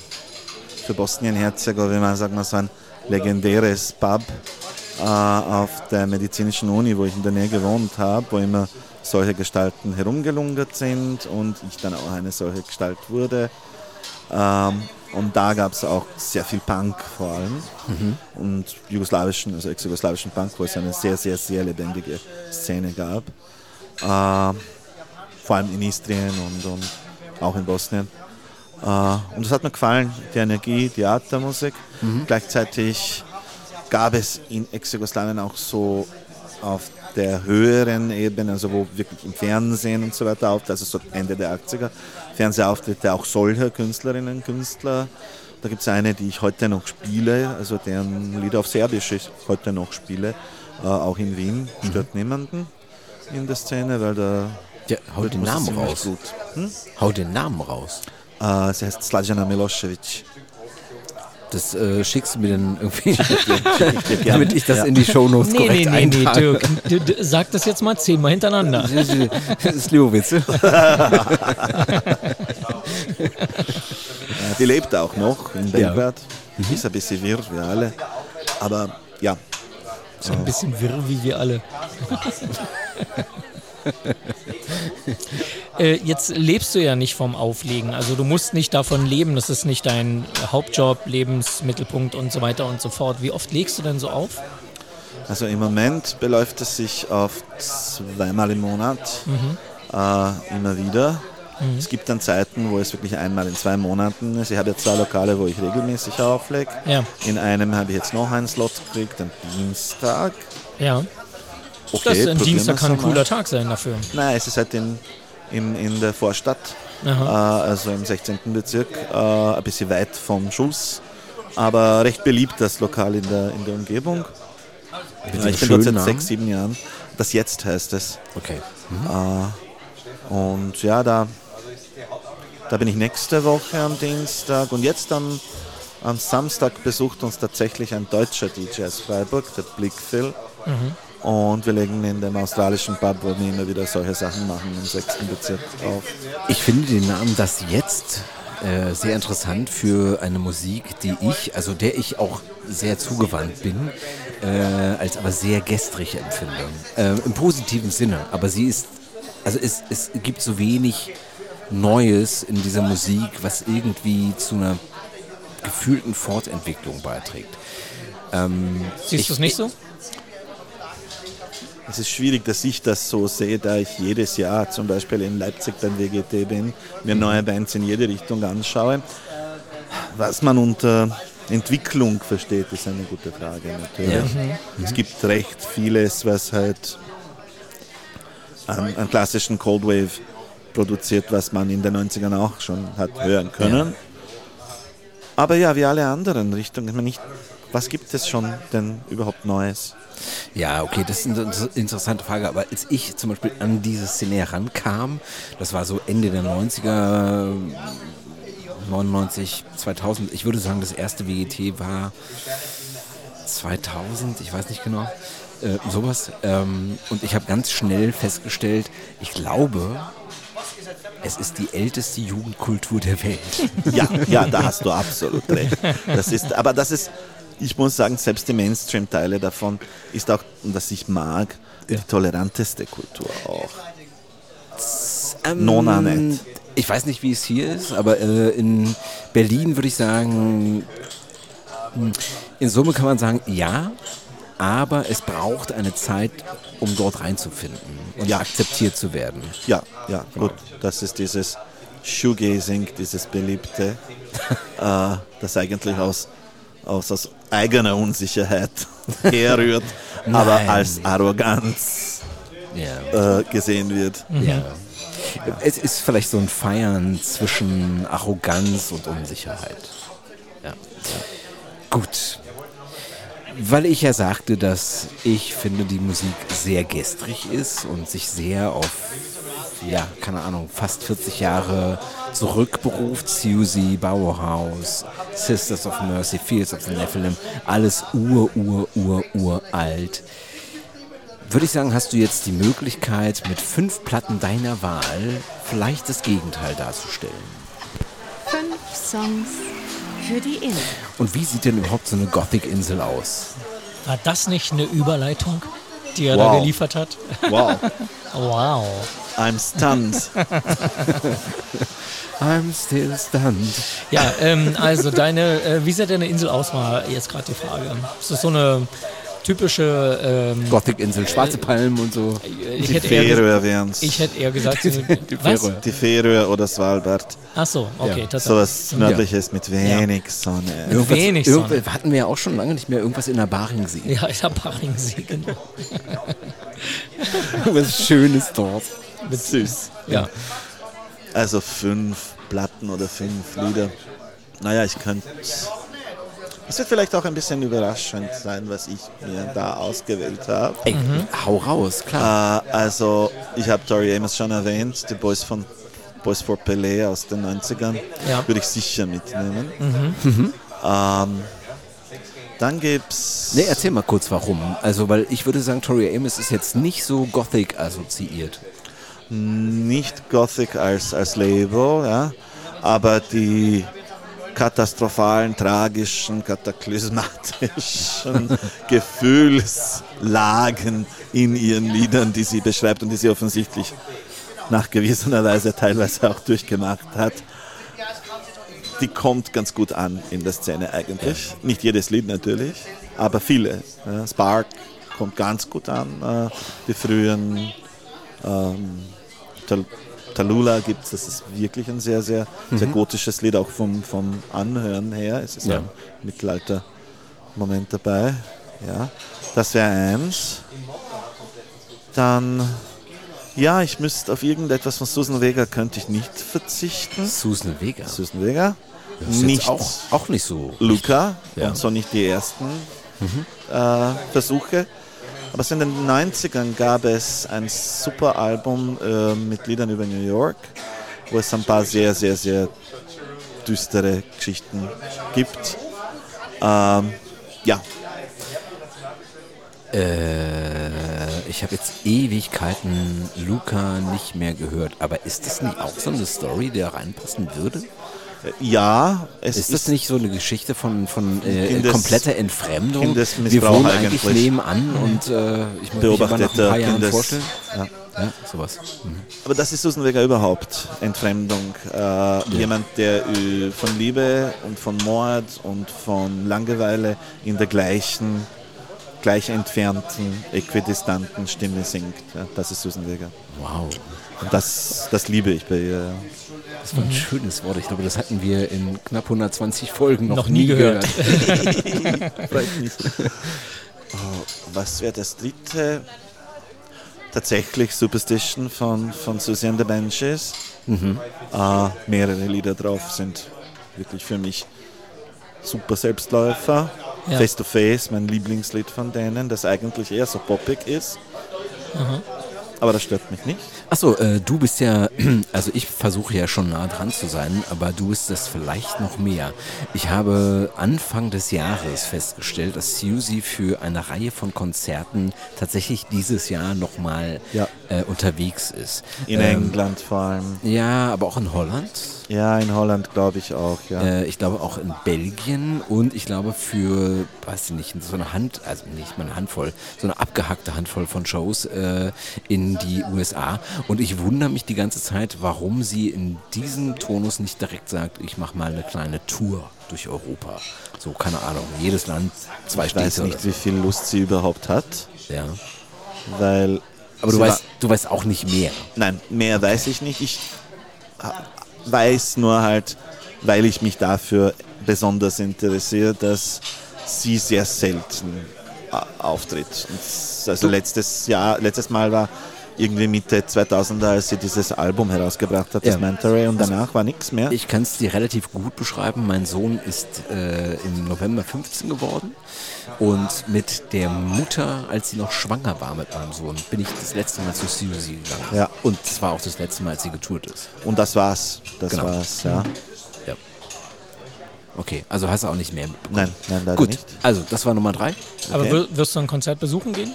für Bosnien-Herzegowina, sagen wir so ein legendäres Pub äh, auf der medizinischen Uni, wo ich in der Nähe gewohnt habe, wo immer solche Gestalten herumgelungert sind und ich dann auch eine solche Gestalt wurde. Ähm, und da gab es auch sehr viel Punk vor allem mhm. und jugoslawischen, also ex-jugoslawischen Punk, wo es eine sehr, sehr, sehr lebendige Szene gab. Äh, vor allem in Istrien und, und auch in Bosnien. Äh, und das hat mir gefallen, die Energie, die Art der Musik. Mhm. Gleichzeitig gab es in Ex-Jugoslawien auch so auf der höheren Ebene, also wo wirklich im Fernsehen und so weiter auf, also so Ende der 80er, Fernsehauftritte auch solcher Künstlerinnen und Künstler. Da gibt es eine, die ich heute noch spiele, also deren Lieder auf Serbisch ich heute noch spiele, äh, auch in Wien, stört mhm. niemanden in der Szene, weil da. Ja, hau den Namen raus. Gut. Hm? Hau den Namen raus. Äh, sie heißt Slađana Milosevic. Das äh, schickst du mir dann irgendwie, damit ich das ja. in die Shownotes nee, korrekt nee, nee, nee, Dirk, sag das jetzt mal zehnmal hintereinander. Das ist Liowitz. die lebt auch noch in Belgrad. Ja. Mhm. Ist ein bisschen wirr wie alle. Aber ja. Ist ein bisschen wirr wie wir alle. äh, jetzt lebst du ja nicht vom Auflegen. Also du musst nicht davon leben. Das ist nicht dein Hauptjob, Lebensmittelpunkt und so weiter und so fort. Wie oft legst du denn so auf? Also im Moment beläuft es sich auf zweimal im Monat, mhm. äh, immer wieder. Mhm. Es gibt dann Zeiten, wo es wirklich einmal in zwei Monaten ist. Ich habe jetzt zwei Lokale, wo ich regelmäßig auflege. Ja. In einem habe ich jetzt noch einen Slot gekriegt, am Dienstag. Ja. Okay, das, ein Dienstag kann ein cooler Tag sein dafür. Nein, es ist halt in, in, in der Vorstadt, äh, also im 16. Bezirk, äh, ein bisschen weit vom Schuss, aber recht beliebt das Lokal in der, in der Umgebung. Äh, ich bin dort seit Namen? sechs, sieben Jahren. Das Jetzt heißt es. Okay. Mhm. Äh, und ja, da, da bin ich nächste Woche am Dienstag und jetzt am, am Samstag besucht uns tatsächlich ein deutscher DJ aus Freiburg, der Blickphil. Mhm. Und wir legen in dem australischen Pub, wo wir immer wieder solche Sachen machen, im sechsten Bezirk auf. Ich finde den Namen Das Jetzt äh, sehr interessant für eine Musik, die ich, also der ich auch sehr zugewandt bin, äh, als aber sehr gestrig empfinde. Äh, Im positiven Sinne. Aber sie ist, also es, es gibt so wenig Neues in dieser Musik, was irgendwie zu einer gefühlten Fortentwicklung beiträgt. Ähm, Siehst du es nicht so? Es ist schwierig, dass ich das so sehe, da ich jedes Jahr zum Beispiel in Leipzig beim WGT bin, mir neue Bands in jede Richtung anschaue. Was man unter Entwicklung versteht, ist eine gute Frage natürlich. Ja. Mhm. Es gibt recht vieles, was halt an, an, klassischen Cold Wave produziert, was man in den 90ern auch schon hat hören können. Aber ja, wie alle anderen Richtungen, nicht, was gibt es schon denn überhaupt Neues? Ja, okay, das ist eine interessante Frage. Aber als ich zum Beispiel an diese Szene herankam, das war so Ende der 90er, 99, 2000, ich würde sagen, das erste WGT war 2000, ich weiß nicht genau, äh, sowas. Ähm, und ich habe ganz schnell festgestellt, ich glaube, es ist die älteste Jugendkultur der Welt. Ja, ja, da hast du absolut recht. Das ist, aber das ist, ich muss sagen, selbst die Mainstream-Teile davon ist auch, das ich mag, ja. die toleranteste Kultur auch. Ähm, Nona nicht. Ich weiß nicht, wie es hier ist, aber äh, in Berlin würde ich sagen, hm, in Summe kann man sagen, ja, aber es braucht eine Zeit, um dort reinzufinden und ja. akzeptiert zu werden. Ja, ja, gut. Das ist dieses Shoegazing, dieses beliebte, äh, das eigentlich aus, aus, aus eigener Unsicherheit herrührt, aber als Arroganz ja. äh, gesehen wird. Ja. Es ist vielleicht so ein Feiern zwischen Arroganz und Unsicherheit. Ja. Gut. Weil ich ja sagte, dass ich finde, die Musik sehr gestrig ist und sich sehr auf, ja, keine Ahnung, fast 40 Jahre zurückberuft. Susie, Bauhaus, Sisters of Mercy, Fields of the Nephilim, alles ur, ur, ur, uralt. Würde ich sagen, hast du jetzt die Möglichkeit, mit fünf Platten deiner Wahl vielleicht das Gegenteil darzustellen. Fünf Songs für die Insel. Und wie sieht denn überhaupt so eine Gothic-Insel aus? War das nicht eine Überleitung, die er wow. da geliefert hat? Wow. wow. I'm stunned. I'm still stunned. Ja, ähm, also deine, äh, wie sieht deine Insel aus, war jetzt gerade die Frage. Ist das so eine typische. Ähm, Gothic-Insel, schwarze Palmen und so. ich, Die hätte eher, ges- Färöer wären es. ich hätte eher gesagt. Die was? Färöer. Die Färöer oder Svalbard. Ach so, okay. Ja. tatsächlich. Sowas Nördliches mit wenig Sonne. Irgendwas, Wenig Sonne. irgendwas hatten wir ja auch schon lange nicht mehr irgendwas in der Baringsee. Ja, in der Baringsee, genau. Was Schönes dort. Süß. Ja. Also fünf Platten oder fünf Lieder. Naja, ich könnte. Es wird vielleicht auch ein bisschen überraschend sein, was ich mir da ausgewählt habe. Ey, hau raus, klar. Äh, also, ich habe Tori Amos schon erwähnt, die Boys von Boys for Pelé aus den 90ern. Ja. Würde ich sicher mitnehmen. Ähm, dann gibt's. Nee, erzähl mal kurz warum. Also, weil ich würde sagen, Tori Amos ist jetzt nicht so Gothic assoziiert. Nicht Gothic als, als Label, ja, aber die katastrophalen, tragischen, kataklysmatischen Gefühlslagen in ihren Liedern, die sie beschreibt und die sie offensichtlich nachgewiesenerweise teilweise auch durchgemacht hat, die kommt ganz gut an in der Szene eigentlich. Nicht jedes Lied natürlich, aber viele. Spark kommt ganz gut an, äh, die frühen ähm, Tal Talula gibt es, das ist wirklich ein sehr, sehr, sehr gotisches Lied, auch vom, vom Anhören her. Es ist Ja. ein Mittelalter-Moment dabei. Ja, das wäre eins. Dann, ja, ich müsste auf irgendetwas von Susan Vega könnte ich nicht verzichten. Susan Vega. Susan Vega. Nicht auch, auch nicht so. Luca Ja. und so nicht die ersten äh, Versuche. Aber so in den 90ern gab es ein super Album äh, mit Liedern über New York, wo es ein paar sehr, sehr, sehr düstere Geschichten gibt. Ähm, ja, Äh, ich habe jetzt Ewigkeiten Luca nicht mehr gehört. Aber ist das nicht auch so eine Story, der reinpassen würde? Äh, ja, es Ist das nicht so eine Geschichte von, von äh, Kindes- kompletter Entfremdung? Wir wohnen eigentlich, eigentlich. nebenan und äh, ich muss mich aber nach ein paar Jahren Kindes... vorstellen. Ja. Ja, sowas. Mhm. Aber das ist Susan Vega überhaupt, Entfremdung. Äh, Jemand, der äh, von Liebe und von Mord und von Langeweile in der gleichen, gleich entfernten, äquidistanten Stimme singt. Ja, das ist Susan Vega. Wow. Und das, das liebe ich bei ihr. Das war ein schönes Wort. Ich glaube, das hatten wir in knapp 120 Folgen noch, Noch nie gehört. Vielleicht nicht. Oh, was wäre das dritte? Tatsächlich Superstition von, von Susie and the Banshees. Äh, mehrere Lieder drauf sind wirklich für mich super Selbstläufer. Ja. Face to Face, mein Lieblingslied von denen, das eigentlich eher so poppig ist. Aber das stört mich nicht. Achso, äh, du bist ja, also ich versuche ja schon nah dran zu sein, aber du bist das vielleicht noch mehr. Ich habe Anfang des Jahres festgestellt, dass Suzy für eine Reihe von Konzerten tatsächlich dieses Jahr nochmal Ja. äh, unterwegs ist. In Ähm, England vor allem. Ja, aber auch in Holland. Ja, in Holland glaube ich auch, ja. Äh, ich glaube auch in Belgien und ich glaube für, weiß ich nicht, so eine Hand, also nicht mal eine Handvoll, so eine abgehackte Handvoll von Shows äh, in die USA. Und ich wundere mich die ganze Zeit, warum sie in diesem Tonus nicht direkt sagt, ich mache mal eine kleine Tour durch Europa. So, keine Ahnung, jedes Land zwei ich weiß Städte nicht, wie viel Lust sie überhaupt hat. Ja. weil. Aber du weißt, du weißt auch nicht mehr. Nein, mehr weiß ich nicht. Ich weiß nur halt, weil ich mich dafür besonders interessiere, dass sie sehr selten a- auftritt. Und also letztes Jahr, letztes Mal war irgendwie Mitte 2000er, als sie dieses Album herausgebracht hat, das Ja. Manta und danach war nichts mehr. Ich kann es dir relativ gut beschreiben. Mein Sohn ist äh, im November 15 geworden und mit der Mutter, als sie noch schwanger war mit meinem Sohn, bin ich das letzte Mal zu Suzy gegangen. Ja. Und es war auch das letzte Mal, als sie getourt ist. Und das war's. Das Genau. war's, ja. Ja. Okay, also hast du auch nicht mehr. mitbekommen. Nein, nein, leider Gut, nicht. also das war Nummer drei. Aber Okay. wir- wirst du ein Konzert besuchen gehen?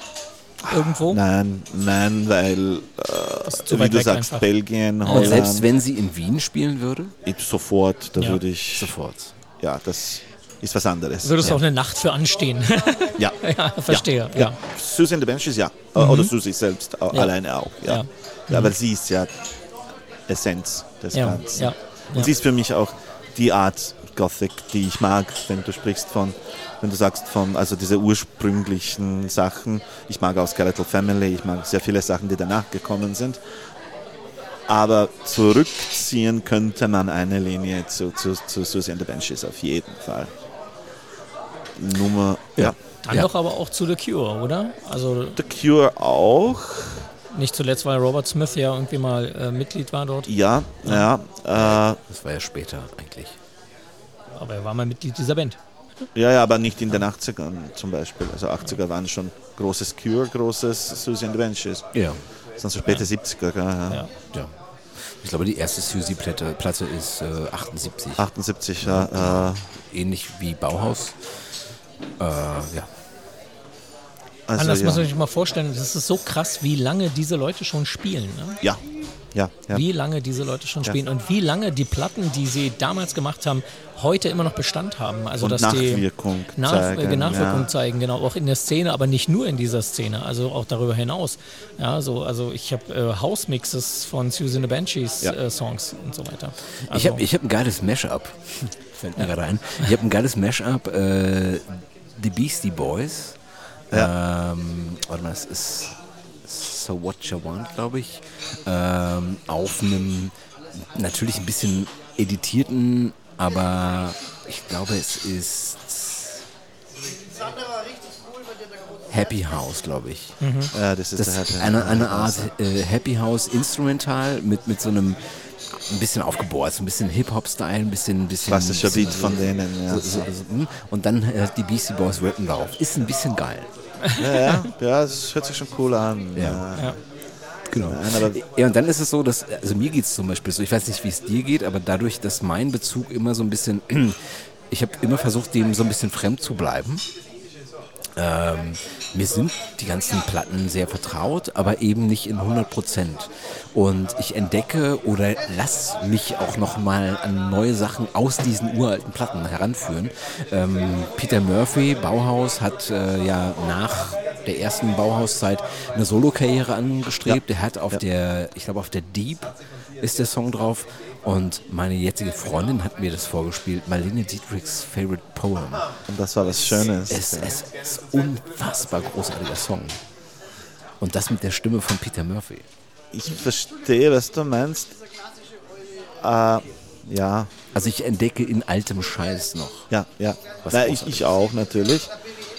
Irgendwo? Nein, nein, weil, äh, wie du sagst, einfach. Belgien, Und Holland, selbst wenn sie in Wien spielen würde, ich- sofort, da Ja. würde ich, sofort. ja, das ist was anderes. Würdest du auch eine Nacht für anstehen? Ja. ja, verstehe. Ja. Susie and the Banshees, ja. Äh, Oder Susie selbst äh, Ja. alleine auch, ja. Ja. ja. weil sie ist ja Essenz des Ja, Ganzen. ja, Und ja. sie ist für mich auch die Art Gothic, die ich mag, wenn du sprichst von, wenn du sagst von, also diese ursprünglichen Sachen. Ich mag auch Skeletal Family, ich mag sehr viele Sachen, die danach gekommen sind. Aber zurückziehen könnte man eine Linie zu, zu, zu Susie and the Banshees auf jeden Fall. Nummer, ja. Dann Ja. doch aber auch zu The Cure, oder? Also The Cure auch. nicht zuletzt, weil Robert Smith ja irgendwie mal äh, Mitglied war dort, Ja, ja. Äh, Das war ja später eigentlich. aber er war mal Mitglied dieser Band. Ja, ja, aber nicht in den 80ern zum Beispiel. Also 80er waren schon großes Cure, großes Susie and the Banshees. Ja. Das sind so späte 70er, gell, ja. Ja. ja. Ich glaube, die erste Susie-Platte Platte ist äh, 78. 78, ja. Äh, Ähnlich wie Bauhaus. Äh, ja. also, Anders ja. muss man sich mal vorstellen, das ist so krass, wie lange diese Leute schon spielen. Ne? ja, ja, ja. Wie lange diese Leute schon spielen und wie lange die Platten, die sie damals gemacht haben, heute immer noch Bestand haben. Also Und dass Nachwirkung die Nach zeigen, äh, Nachwirkung ja. zeigen, genau, auch in der Szene, aber nicht nur in dieser Szene, also auch darüber hinaus. Ja, so, also ich habe äh, House-Mixes von Susan the Banshees Ja. äh, Songs und so weiter. Also, Ich habe ich hab ein geiles Mashup. Fällt mir gerade ein. Ich habe ein geiles Mashup. Äh, The Beastie Boys. Ähm, warte mal, es ist So What You Want, glaube ich. Ähm, auf einem natürlich ein bisschen editierten, aber ich glaube, es ist Happy House, glaube ich. ja, das ist Das der ist Happy eine, eine. Art äh, Happy House Instrumental mit, mit so einem ein bisschen aufgebohrt, so ein bisschen Hip-Hop-Style, ein bisschen, bisschen Klassischer Beat von denen, ja. So, so, so, hm. und dann äh, die Beastie Boys rappen darauf. Ist ein bisschen geil. Ja, ja, ja, das hört sich schon cool an. Ja. Ja. Genau. Nein, Ja, und dann ist es so, dass, also mir geht es zum Beispiel so, ich weiß nicht, wie es dir geht, aber dadurch, dass mein Bezug immer so ein bisschen, ich habe immer versucht, dem so ein bisschen fremd zu bleiben. Ähm, mir sind die ganzen Platten sehr vertraut, aber eben nicht in 100 Prozent. Und ich entdecke oder lass mich auch noch mal an neue Sachen aus diesen uralten Platten heranführen. Ähm, Peter Murphy, Bauhaus, hat äh, ja nach der ersten Bauhauszeit eine Solokarriere angestrebt. Der hat auf der, ich glaube auf der Deep ist der Song drauf. Und meine jetzige Freundin hat mir das vorgespielt, Marlene Dietrichs Favorite Poem. und das war was Schönes. Es, es ist unfassbar großartiger Song. Und das mit der Stimme von Peter Murphy. Ich verstehe, was du meinst. Äh, ja, Also ich entdecke in altem Scheiß noch. ja, ja. Nein, ich, ich auch natürlich.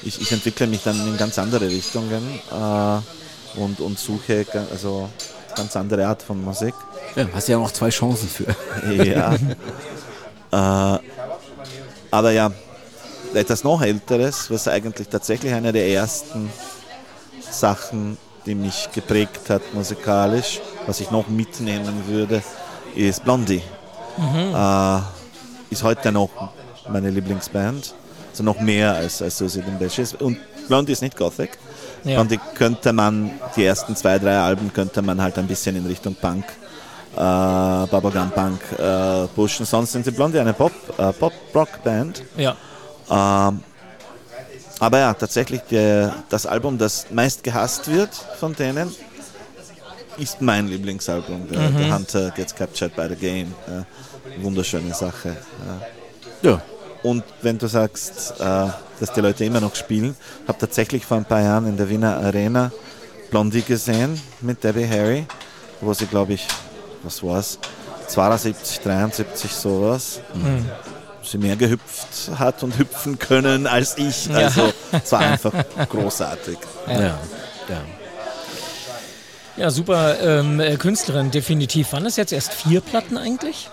Ich, ich entwickle mich dann in ganz andere Richtungen äh, und, und suche also ganz andere Art von Musik. Ja, hast ja noch zwei Chancen für. Ja. äh, aber ja, etwas noch Älteres, was eigentlich tatsächlich eine der ersten Sachen, die mich geprägt hat musikalisch, was ich noch mitnehmen würde, ist Blondie. Äh, ist heute noch meine Lieblingsband. Also noch mehr als, als Susie and the Banshees. Und Blondie ist nicht Gothic. Ja. Blondie könnte man, die ersten zwei, drei Alben könnte man halt ein bisschen in Richtung Punk, äh, Bubblegum Punk äh, pushen. Sonst sind sie Blondie eine Pop, äh, Pop-Rock-Band. ja. Ähm, aber ja, tatsächlich der, das Album, das meist gehasst wird von denen, ist mein Lieblingsalbum. Der, Mhm. der Hunter Gets Captured by the Game. Ja, wunderschöne Sache. Ja. Ja. Und wenn du sagst, äh, dass die Leute immer noch spielen, habe tatsächlich vor ein paar Jahren in der Wiener Arena Blondie gesehen mit Debbie Harry, wo sie, glaube ich, was war's, 72, 73, sowas, sie mehr gehüpft hat und hüpfen können als ich. Ja. Also es war einfach großartig. Ja. ja. Ja, super ähm, äh, Künstlerin, definitiv. Waren das jetzt erst vier Platten eigentlich?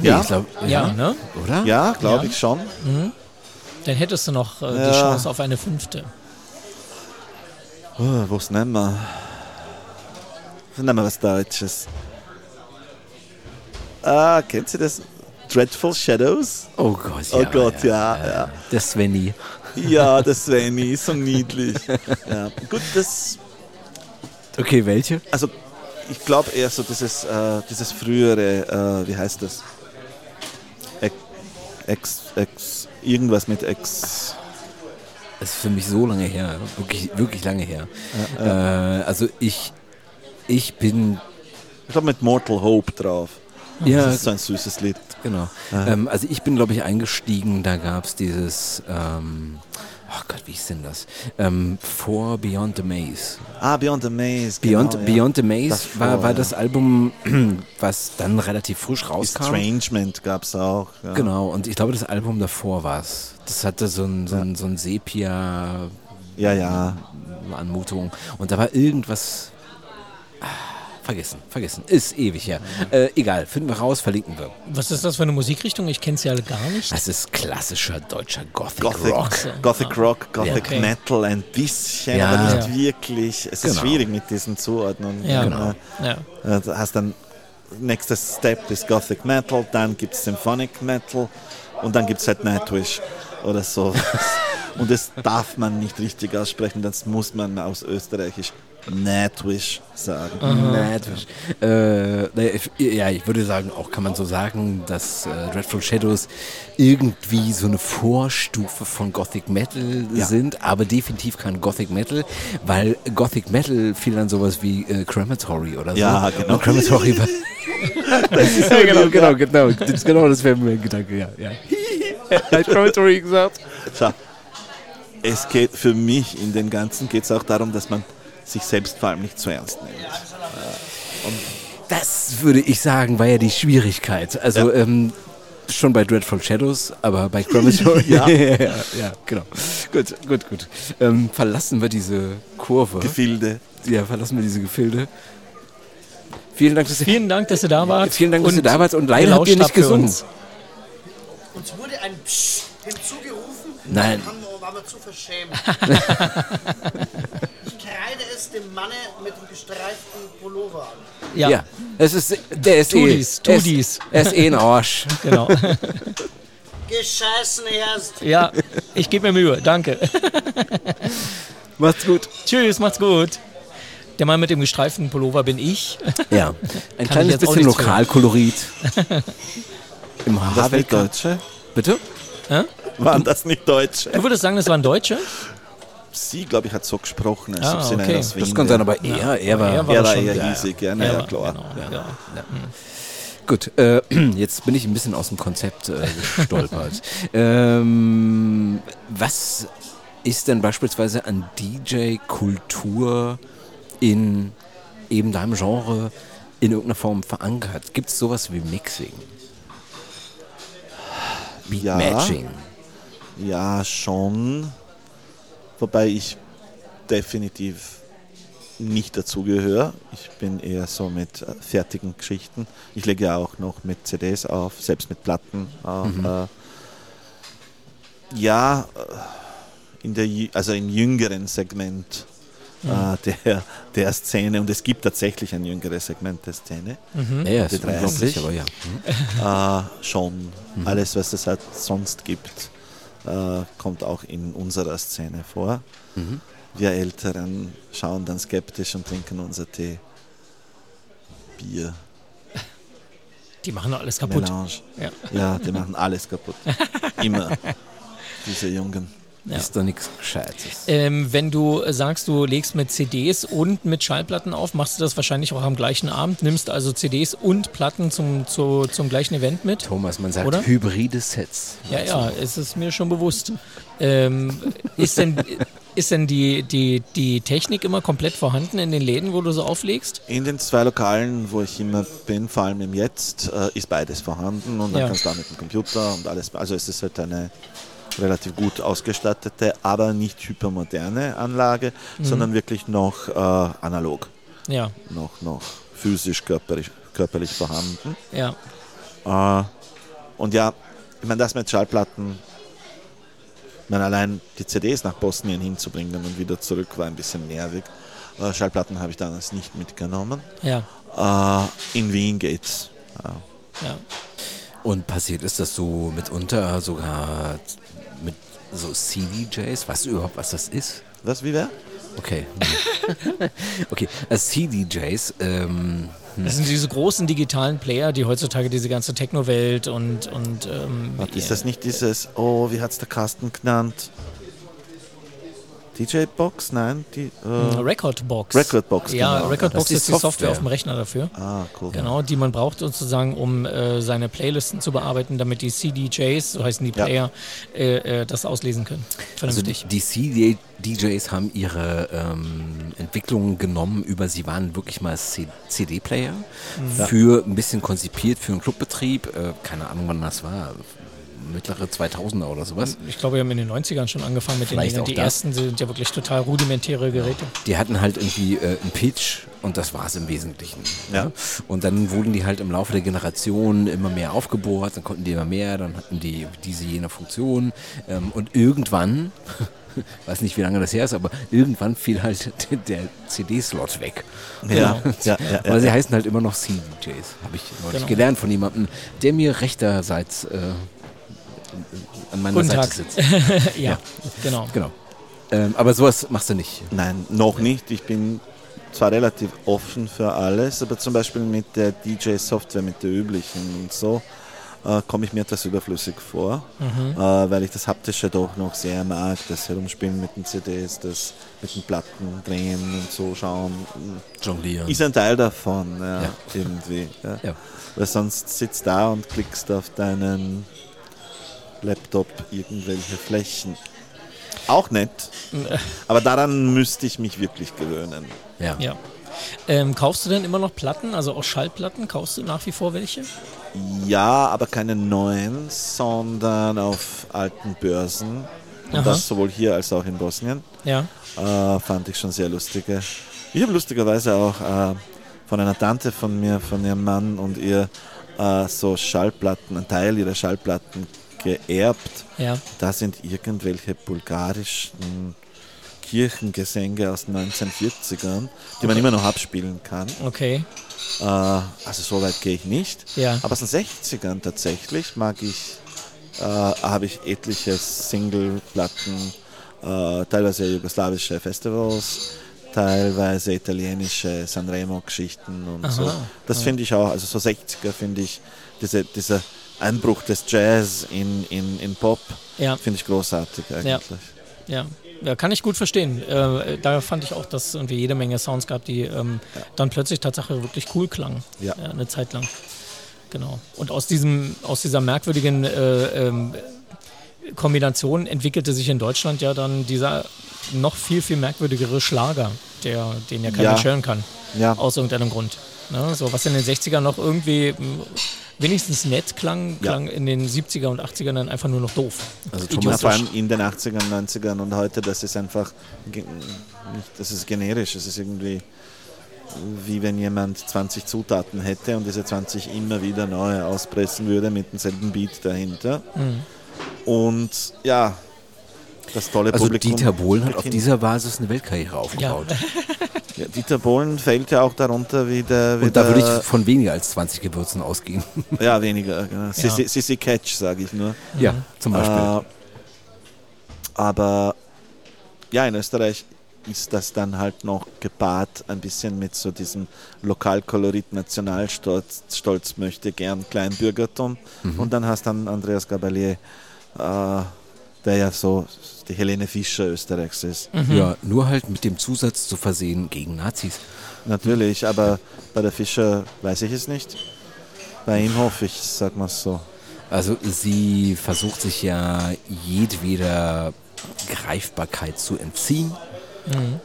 Nee, Ja. ich glaub, Ja, ne? Oder? Ja, glaube Ja. ich schon. Dann hättest du noch äh, die Ja. Chance auf eine fünfte. Oh, was nehmen wir? Was nehmen wir was Deutsches? Ah, kennt ihr das? Dreadful Shadows? Oh Gott, Oh ja. Gott, ja, ja. Der Svenny. Ja, das Svenny, so niedlich. Ja. Gut, das, Okay, welche? also ich glaube eher so dieses, äh, dieses frühere, äh, wie heißt das? Ex, Ex, irgendwas mit Ex. Das ist für mich so lange her. Wirklich, wirklich lange her. Äh, also ich, ich bin, Ich glaube mit Mortal Hope drauf. Ja, Das ist so ein süßes Lied. Genau. Ähm, also ich bin, glaube ich, eingestiegen, da gab es dieses, ähm, oh Gott, wie hieß denn das? Ähm, For Beyond the Maze. Ah, Beyond the Maze. Beyond, genau, ja. Beyond the Maze Das war, vor, war ja. das Album, was dann relativ frisch rauskam. Estrangement gab es auch. Ja. Genau, und ich glaube, das Album davor war es. Das hatte so ein, so ein, so ein Sepia Ja, ja. Anmutung. Und da war irgendwas. Ah, Vergessen, vergessen. Ist ewig her. Äh, egal, finden wir raus, verlinken wir. Was ist das für eine Musikrichtung? Ich kenne es ja gar nicht. Das ist klassischer deutscher Gothic, Gothic Rock. Gothic, Rock, Gothic Okay. Metal ein bisschen, Ja. aber nicht Ja. wirklich. Es ist Genau. schwierig mit diesen Zuordnungen. Ja, genau. Ja. Äh, Du hast dann, nächster Step ist Gothic Metal, dann gibt es Symphonic Metal und dann gibt es halt Nightwish oder so. und das darf man nicht richtig aussprechen, das muss man aus Österreichisch Nightwish sagen. Nightwish. Äh, ja, ich würde sagen, auch kann man so sagen, dass äh, Dreadful Shadows irgendwie so eine Vorstufe von Gothic Metal Ja. sind, aber definitiv kein Gothic Metal, weil Gothic Metal fiel dann sowas wie äh, Crematory oder so. Ja, genau. Und Crematory war. ja, genau, genau, genau. Das, genau, das wäre mein Gedanke, ja. ja. Hat Crematory gesagt? Schau, es geht für mich in dem Ganzen geht es auch darum, dass man sich selbst vor allem nicht zu ernst nimmt. Das würde ich sagen, war ja die Schwierigkeit. Also Ja. ähm, schon bei Dreadful Shadows, aber bei Crematory. Ja. ja, ja, genau. Gut, gut, gut. Ähm, verlassen wir diese Kurve. Gefilde. ja, verlassen wir diese Gefilde. Vielen Dank, dass Vielen Dank, dass ihr da wart. vielen Dank, dass ihr und da wart und leider habt ihr nicht gesungen. Uns. Wurde ein Psst hinzugerufen. Nein. Dann haben wir, waren wir zu verschämt. ich kreide es dem Manne mit dem gestreiften Pullover an. Ja, Ja, es ist, der ist eh, dies, tu er ist, eh ein Arsch. genau. Gescheißen erst. Ja, ich gebe mir Mühe. Danke. Macht's gut. Tschüss, macht's gut. Der Mann mit dem gestreiften Pullover bin ich. Ja, ein ich kleines bisschen. Lokalkolorit. Im Das nicht. Deutsche? Bitte? Waren das nicht Deutsche? Du würdest sagen, das waren Deutsche? Sie, glaube ich, hat so gesprochen, als Ah, ob sie okay. Das kann sein, aber er, er war... er war Er war schon. eher Ja, ja. hiesig, ja, Ja, naja, klar. Genau, Ja. ja. Gut, äh, jetzt bin ich ein bisschen aus dem Konzept äh, gestolpert. ähm, was ist denn beispielsweise an DJ-Kultur in eben deinem Genre in irgendeiner Form verankert? Gibt es sowas wie Mixing? Beat Ja. Matching? Ja, schon. Wobei ich definitiv nicht dazugehöre. Ich bin eher so mit äh, fertigen Geschichten. Ich lege ja auch noch mit CDs auf, selbst mit Platten. Äh, ja, äh, in der, also im jüngeren Segment äh, der, der Szene. Und es gibt tatsächlich ein jüngeres Segment der Szene. Ja, ja, Die 30. unglaublich, aber ja. Äh, schon. Alles, was es halt sonst gibt, äh, kommt auch in unserer Szene vor. Wir Älteren schauen dann skeptisch und trinken unser Tee. Bier, Die machen alles kaputt. Melange. Ja. Ja, die machen alles kaputt. Immer. Diese Jungen. Ja. Ist doch nichts Gescheites. Ähm, wenn du sagst, du legst mit CDs und mit Schallplatten auf, machst du das wahrscheinlich auch am gleichen Abend, nimmst also CDs und Platten zum, zu, zum gleichen Event mit? Thomas, man sagt Oder? hybride Sets. Ja, ja, es ist mir schon bewusst. Ähm, ist denn, ist denn die, die, die Technik immer komplett vorhanden in den Läden, wo du so auflegst? In den zwei Lokalen, wo ich immer bin, vor allem im Jetzt, äh, ist beides vorhanden und dann Ja. kannst du auch mit dem Computer und alles. Also es ist halt eine relativ gut ausgestattete, aber nicht hypermoderne Anlage, sondern wirklich noch äh, analog, Ja, noch, noch physisch, körperlich, körperlich vorhanden. ja. Äh, und ja, ich meine, das mit Schallplatten, ich meine, allein die CDs nach Bosnien hinzubringen und wieder zurück war ein bisschen nervig. Äh, Schallplatten habe ich damals nicht mitgenommen. Ja, Äh, in Wien geht's. Ja. ja. Und passiert ist das so mitunter sogar so CDJs? Weißt du überhaupt, was das ist? Was, wie wer? Okay. okay, als CDJs, ähm, Das sind diese großen digitalen Player, die heutzutage diese ganze Techno-Welt und, und ähm, Ist das nicht dieses, oh, wie hat's der Carsten genannt? DJ-Box? Nein, die. Äh, Recordbox. Recordbox, Ja, genau. Recordbox ist die ist die Software Software. auf dem Rechner dafür. ah, cool. Genau, die man braucht sozusagen, um äh, seine Playlisten zu bearbeiten, damit die CDJs, so heißen die Ja. Player, äh, äh, das auslesen können. Also die, Vernünftig. die CD-DJs haben ihre ähm, Entwicklungen genommen über, sie waren wirklich mal C- CD-Player, für ein bisschen konzipiert für einen Clubbetrieb, äh, keine Ahnung wann das war, mittlere 2000er oder sowas. ich glaube, wir haben in den 90ern schon angefangen mit den Vielleicht Dingen. auch Die das. ersten sind ja wirklich total rudimentäre Geräte. Die hatten halt irgendwie äh, einen Pitch und das war es im Wesentlichen. Ja. Und dann wurden die halt im Laufe der Generationen immer mehr aufgebohrt, dann konnten die immer mehr, dann hatten die diese jene Funktion ähm, und irgendwann, weiß nicht wie lange das her ist, aber irgendwann fiel halt der CD-Slot weg. Ja, ja, ja, ja, Aber sie ja. heißen halt immer noch CDJs, habe ich neulich Genau. gelernt von jemandem, der mir rechterseits äh, an meiner Guten Seite Tag. sitzt. ja, genau. Genau. Ähm, aber sowas machst du nicht. Nein, noch nicht. Ich bin zwar relativ offen für alles, aber zum Beispiel mit der DJ-Software, mit der üblichen und so, äh, komme ich mir etwas überflüssig vor, äh, weil ich das Haptische doch noch sehr mag, das Herumspielen mit den CDs, das mit den Platten drehen und so schauen, Jonglieren. ist ein Teil davon, ja, Ja. irgendwie. Ja. Ja. Weil sonst sitzt da und klickst auf deinen Laptop irgendwelche Flächen. Auch nett, aber daran müsste ich mich wirklich gewöhnen. Ja. Ja. Ähm, kaufst du denn immer noch Platten, also auch Schallplatten? Kaufst du nach wie vor welche? Ja, aber keine neuen, sondern auf alten Börsen. Und Aha. das sowohl hier als auch in Bosnien. Ja. Äh, fand ich schon sehr lustige. Ich habe lustigerweise auch äh, von einer Tante von mir, von ihrem Mann und ihr äh, so Schallplatten, einen Teil ihrer Schallplatten geerbt. Ja. Da sind irgendwelche bulgarischen Kirchengesänge aus den 1940ern, die man immer noch abspielen kann. Okay. Äh, also so weit gehe ich nicht. Ja. Aber aus den 60ern tatsächlich mag ich, äh, habe ich etliche Singleplatten, äh, teilweise jugoslawische Festivals, teilweise italienische Sanremo-Geschichten und Aha. so. Das finde ich auch, also so 60er finde ich, diese, dieser Einbruch des Jazz in, in, in Pop, Ja. finde ich großartig eigentlich. Ja. Ja, kann ich gut verstehen. Äh, da fand ich auch, dass es irgendwie jede Menge Sounds gab, die ähm, dann plötzlich Tatsache wirklich cool klangen. Ja. eine Zeit lang. Genau. Und aus diesem, aus dieser merkwürdigen äh, ähm, Kombination entwickelte sich in Deutschland ja dann dieser noch viel, viel merkwürdigere Schlager, der, den ja keiner Ja. hören kann. Ja. Aus irgendeinem Grund. Ne? So, was in den 60ern noch irgendwie wenigstens nett klang, Ja. klang in den 70er und 80ern dann einfach nur noch doof. Also Ja, Thomas, vor allem in den 80ern, 90ern und heute, das ist einfach, das ist generisch, es ist irgendwie wie wenn jemand 20 Zutaten hätte und diese 20 immer wieder neu auspressen würde mit demselben Beat dahinter. Und ja, das tolle also Publikum. Dieter Bohlen hat auf dieser Basis eine Weltkarriere aufgebaut. Ja, Dieter Bohlen fällt ja auch darunter wie der. Wie Und da würde ich von weniger als 20 Gewürzen ausgehen. Ja, weniger. Genau. Sissi, Sissi Catch, sage ich nur. ja, zum Beispiel. Äh, aber ja, in Österreich ist das dann halt noch gepaart ein bisschen mit so diesem Lokalkolorit, Nationalstolz, Stolz möchte gern Kleinbürgertum. Und dann hast dann Andreas Gabalier, äh, der ja so die Helene Fischer Österreichs ist. Ja, nur halt mit dem Zusatz zu versehen gegen Nazis. Natürlich, aber bei der Fischer weiß ich es nicht. Bei ihm hoffe ich, sag mal so. Also sie versucht sich ja jedweder Greifbarkeit zu entziehen.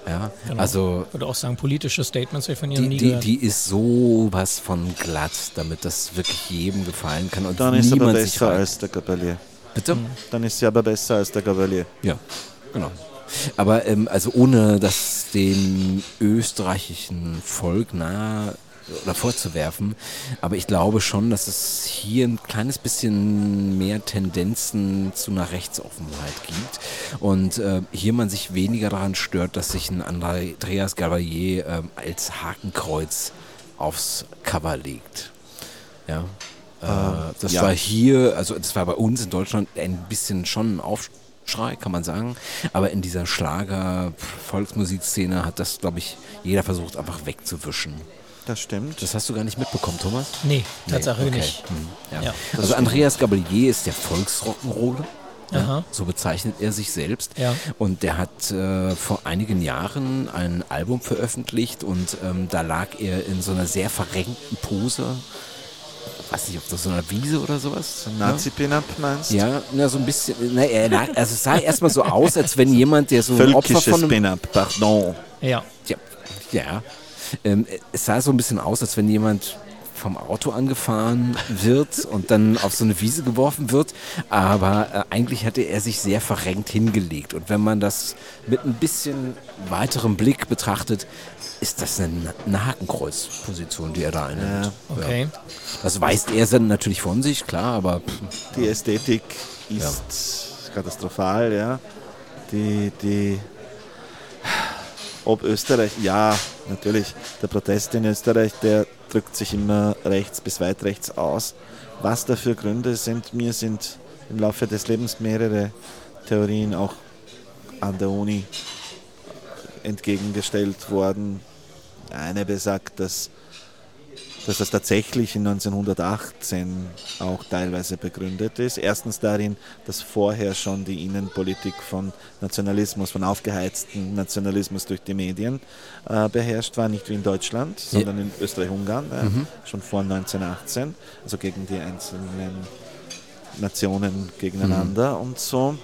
Ja, Genau. also Ich würde auch sagen, politische Statements habe ich von ihr die, nie die, die ist sowas von glatt, damit das wirklich jedem gefallen kann und Dann ist er aber niemand sich besser reibt. als der Gabalier. Bitte? Dann ist sie aber besser als der Gabalier. Ja, genau. Aber ähm, also ohne das dem österreichischen Volk nahe oder vorzuwerfen, aber ich glaube schon, dass es hier ein kleines bisschen mehr Tendenzen zu einer Rechtsoffenheit gibt und äh, hier man sich weniger daran stört, dass sich ein Andreas Gavalier ähm, als Hakenkreuz aufs Cover legt. Ja. Äh, das ja. war hier, also das war bei uns in Deutschland ein bisschen schon ein Aufschrei, kann man sagen. Aber in dieser Schlager-Volksmusikszene hat das, glaube ich, jeder versucht einfach wegzuwischen. Das stimmt. Das hast du gar nicht mitbekommen, Thomas? nee, Tatsache Nee, okay. nicht. Hm, ja. Ja, also Andreas Gabalier ist der Volksrock'n'Roller. Aha. So bezeichnet er sich selbst. Ja. Und der hat äh, vor einigen Jahren ein Album veröffentlicht und ähm, da lag er in so einer sehr verrenkten Pose. Weiß nicht, ob das so einer Wiese oder sowas. Nazi-Pin-Up meinst du? Ja, na, so ein bisschen. Na, lag, also es sah erstmal so aus, als wenn jemand, der so ein Opfer von einem Pin-Up, pardon. Ja. ja, ja. Ähm, es sah so ein bisschen aus, als wenn jemand vom Auto angefahren wird und dann auf so eine Wiese geworfen wird. Aber äh, eigentlich hatte er sich sehr verrenkt hingelegt. Und wenn man das mit ein bisschen weiterem Blick betrachtet, ist das eine, eine Hakenkreuzposition, die er da einnimmt. Okay. Das weist er dann natürlich von sich, klar, aber pff, Die Ästhetik ist katastrophal, ja. Die, die, ob Österreich, ja, natürlich, der Protest in Österreich, der drückt sich immer rechts bis weit rechts aus. Was da für Gründe sind, mir sind im Laufe des Lebens mehrere Theorien auch an der Uni entgegengestellt worden. Eine besagt, dass, dass das tatsächlich in 1918 auch teilweise begründet ist. Erstens darin, dass vorher schon die Innenpolitik von Nationalismus, von aufgeheizten Nationalismus durch die Medien äh, beherrscht war, nicht wie in Deutschland, sondern in Österreich-Ungarn, äh, schon vor 1918, also gegen die einzelnen Nationen gegeneinander und so.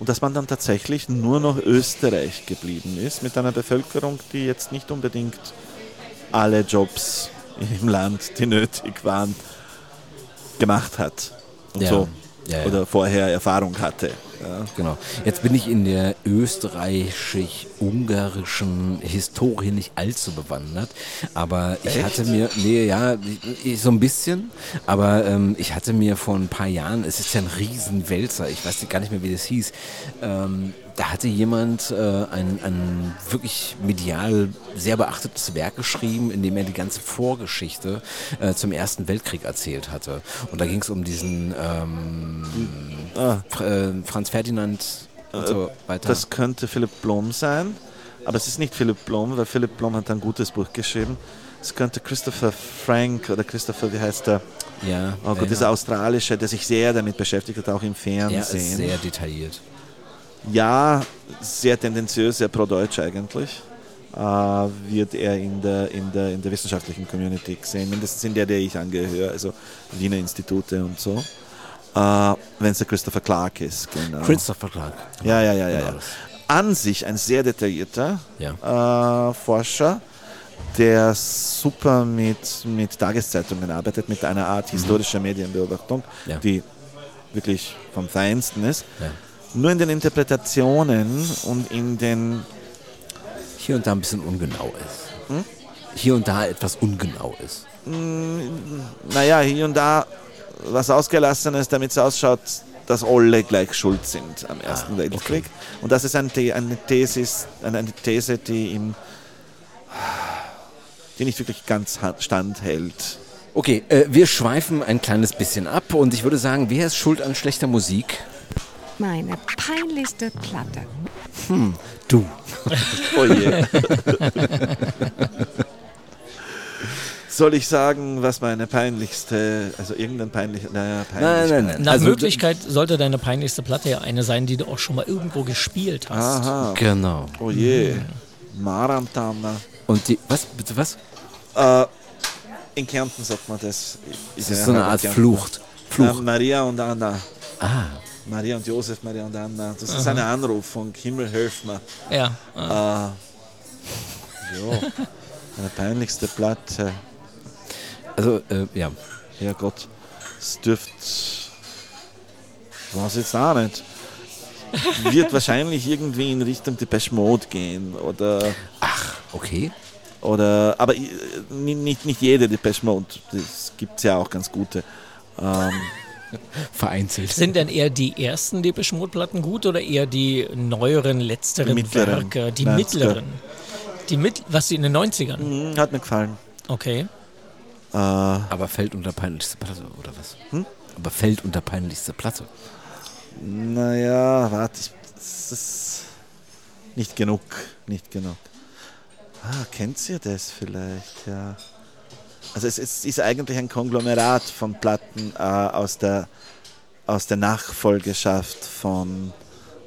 Und dass man dann tatsächlich nur noch Österreich geblieben ist, mit einer Bevölkerung, die jetzt nicht unbedingt alle Jobs im Land, die nötig waren, gemacht hat. Und Ja. so. Ja, ja. Oder vorher Erfahrung hatte. Ja. Genau. Jetzt bin ich in der österreichisch-ungarischen Historie nicht allzu bewandert, aber ich hatte mir, nee, ja, ich, so ein bisschen, aber ähm, ich hatte mir vor ein paar Jahren, es ist ja ein Riesenwälzer, ich weiß gar nicht mehr, wie das hieß, ähm, da hatte jemand äh, ein, ein wirklich medial sehr beachtetes Werk geschrieben, in dem er die ganze Vorgeschichte äh, zum Ersten Weltkrieg erzählt hatte. Und da ging es um diesen ähm, Fr äh, Franz Ferdinand und so weiter. Das könnte Philipp Blom sein, aber es ist nicht Philipp Blom, weil Philipp Blom hat ein gutes Buch geschrieben. Es könnte Christopher Frank oder Christopher, wie heißt der? ja, Oh Gott, ja, dieser australische, der sich sehr damit beschäftigt hat, auch im ja, Fernsehen. sehr detailliert. Ja, sehr tendenziös, sehr pro-deutsch eigentlich. Äh, wird er in der, in, der, in der wissenschaftlichen Community gesehen, mindestens in der, der ich angehöre, also Wiener Institute und so. Äh, Wenn es der Christopher Clark ist, genau. Christopher Clark. Ja, ja, ja, ja. Genau ja. das. An sich ein sehr detaillierter Ja. äh, Forscher, der super mit, mit Tageszeitungen arbeitet, mit einer Art historischer Medienbeobachtung, Mhm. Ja. die wirklich vom Feinsten ist. Ja. Nur in den Interpretationen und in den Hier und da ein bisschen ungenau ist. Hm? Hier und da etwas ungenau ist. naja, hier und da was ausgelassen ist, damit es ausschaut, dass alle gleich schuld sind am Ersten Ah, Weltkrieg. Und das ist eine, eine, Thesis, eine, These, die, im, die nicht wirklich ganz standhält. Okay, äh, wir schweifen ein kleines bisschen ab und ich würde sagen, wer ist schuld an schlechter Musik? Meine peinlichste Platte. Du. Oh je. Soll ich sagen, was meine peinlichste, also irgendein peinlich, naja, peinlich. Nein, nein, nein. Nach Also, Möglichkeit sollte deine peinlichste Platte ja eine sein, die du auch schon mal irgendwo gespielt hast. Aha, Genau. oh je. Marantana. Und die, was, bitte was? Äh, in Kärnten sagt man das. Das ist so eine Art. Flucht. Ja, Fluch. Maria und Anna. Ah, Maria und Josef, Maria und Anna. Das ist eine Anrufung. Himmel, hilf mir. Ja. Äh, ja, meine peinlichste Platte. also, äh, ja. Herrgott, es dürft. Weiß jetzt auch nicht. Wird wahrscheinlich irgendwie in Richtung Depeche Mode gehen. Oder. Okay. oder aber äh, nicht, nicht, nicht jede Depeche Mode. Das gibt es ja auch ganz gute. Ähm, Vereinzelt. Sind denn eher die ersten Depeche Mode Platten gut oder eher die neueren, letzteren Die mittleren, Werke? Die 90er. mittleren. Die mit, was die in den 90ern? hm, hat mir gefallen. Okay. Äh, Aber fällt unter peinlichste Platte, oder was? Hm? Aber fällt unter peinlichste Platte. naja, warte, ich- es ist nicht genug. Nicht genug. Ah, kennt ihr das vielleicht? Ja. Also es, es ist eigentlich ein Konglomerat von Platten äh, aus der aus der Nachfolgeschaft von,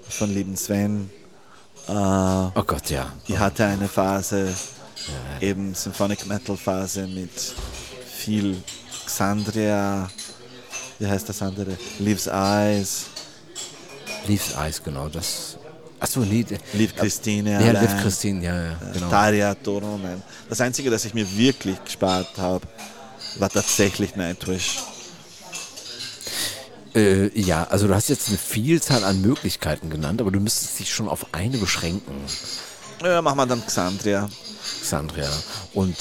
von lieben Sven. Äh, Oh Gott, ja. ich hatte eine Phase, eben Symphonic Metal Phase mit viel Xandria, wie heißt das andere? Leaves Eyes, Leaves Eyes, genau. Das. Achso, nee. Liv Christine, Ja, allein, Liv Christine, ja, ja, genau. Daria Toronen. Das Einzige, das ich mir wirklich gespart habe, war tatsächlich Nightwish. Äh, ja, also du hast jetzt eine Vielzahl an Möglichkeiten genannt, aber du müsstest dich schon auf eine beschränken, Ja, machen wir dann Xandria. Sandria. Und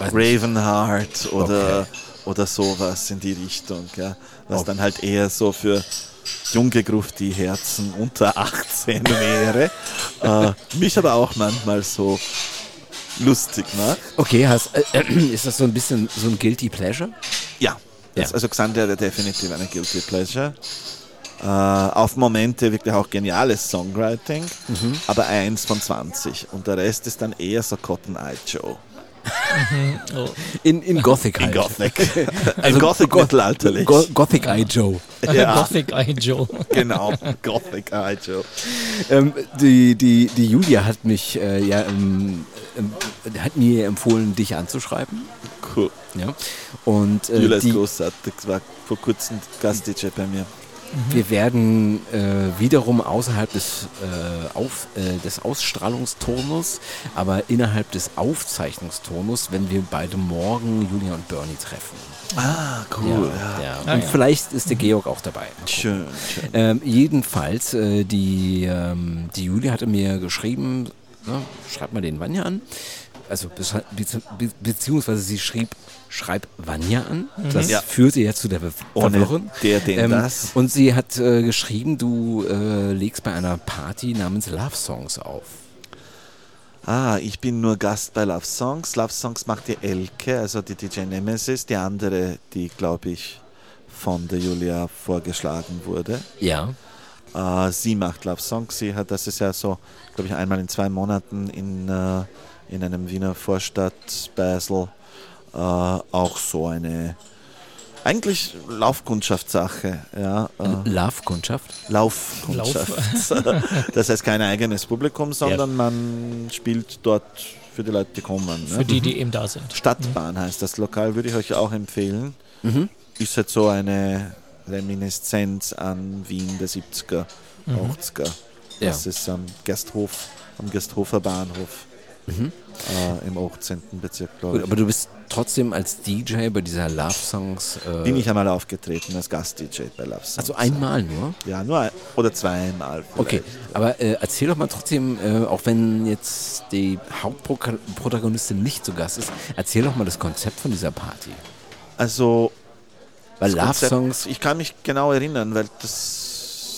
Ravenheart oder, Okay. oder sowas in die Richtung. Ja. Was Okay. dann halt eher so für junge Grufti Herzen unter 18 wäre. äh, mich aber auch manchmal so lustig macht. Okay, hast, äh, ist das so ein bisschen so ein Guilty Pleasure? Ja, Ja. also Xandria wäre definitiv eine Guilty Pleasure. Äh, auf Momente wirklich auch geniales Songwriting, Mhm. aber eins von 20. Und der Rest ist dann eher so Cotton Eye Joe. Oh. In, in Gothic In halt. Gothic. Also in Gothic Go- mittelalterlich. Go Gothic Eye Joe. Ja. Gothic Eye Joe. genau, Gothic Eye Joe. Ähm, die, die, die Julia hat mich äh, ja ähm, ähm, hat mir empfohlen, dich anzuschreiben. Cool. Ja. Und äh, Julia ist die, großartig, war vor kurzem Gast-DJ bei mir. Wir werden äh, wiederum außerhalb des, äh, auf, äh, des Ausstrahlungsturnus, aber innerhalb des Aufzeichnungsturnus, wenn wir beide morgen Julia und Bernie treffen. Ah, cool. Ja. Ja. Ah, und ja. vielleicht ist der Georg auch dabei. Schön, schön. Ähm, jedenfalls, äh, die, ähm, die Julia hatte mir geschrieben, ne, schreib mal den Vanya an. Also be be beziehungsweise sie schrieb, schreib Vanya an. Das Ja. führte ja zu der Verwirrung. der, den, Ähm, das. Und sie hat äh, geschrieben, du äh, legst bei einer Party namens Love Songs auf. Ah, ich bin nur Gast bei Love Songs. Love Songs macht die Elke, also die DJ Nemesis, die andere, die, glaube ich, von der Julia vorgeschlagen wurde. Ja. Äh, sie macht Love Songs. Sie hat, das ist ja so, glaube ich, einmal in zwei Monaten in, äh, in einem Wiener Vorstadt, Basel, äh, auch so eine eigentlich Laufkundschaftssache. Ja, äh, Love-Kundschaft. Laufkundschaft. das heißt kein eigenes Publikum, sondern man spielt dort für die Leute, die kommen. Für Ne? die, die eben da sind. Stadtbahn heißt das Lokal, würde ich euch auch empfehlen. Ist halt so eine Reminiszenz an Wien der 70er, 80er. Ja. Das ist am Gasthof, am Gasthofer Bahnhof äh, im 18. Bezirk, glaube ich. aber du bist trotzdem als DJ bei dieser Love Songs. Äh, Bin ich einmal aufgetreten als Gast-DJ bei Love Songs. also einmal nur? Ja, nur ein, oder zweimal. vielleicht. Okay, aber äh, erzähl doch mal trotzdem, äh, auch wenn jetzt die Hauptprotagonistin nicht zu Gast ist, erzähl doch mal das Konzept von dieser Party. Also Weil Love Songs, Ich kann mich genau erinnern, weil das.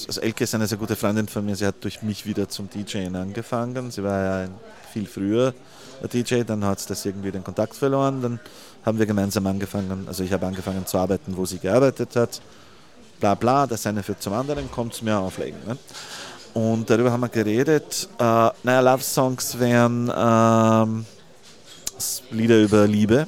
Also Elke ist eine sehr gute Freundin von mir. Sie hat durch mich wieder zum DJen angefangen. Sie war ja viel früher DJ, dann hat sie das irgendwie den Kontakt verloren. Dann haben wir gemeinsam angefangen. Also ich habe angefangen zu arbeiten, wo sie gearbeitet hat. Bla bla, das eine führt zum anderen, kommt zu mir auflegen. Ne? Und darüber haben wir geredet. Äh, naja, Love Songs wären ähm, Lieder über Liebe.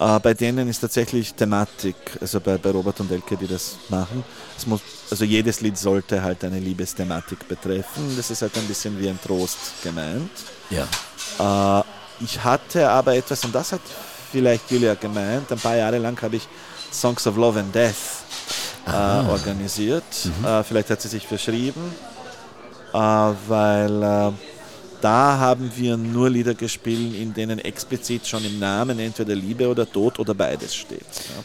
Äh, bei denen ist tatsächlich Thematik, also bei, bei Robert und Elke, die das machen. Muss, also jedes Lied sollte halt eine Liebesthematik betreffen. Das ist halt ein bisschen wie ein Trost gemeint. ja. Äh, ich hatte aber etwas, und das hat vielleicht Julia gemeint, ein paar Jahre lang habe ich Songs of Love and Death äh, organisiert. Äh, vielleicht hat sie sich verschrieben, äh, weil äh, da haben wir nur Lieder gespielt, in denen explizit schon im Namen entweder Liebe oder Tod oder beides steht. Ja.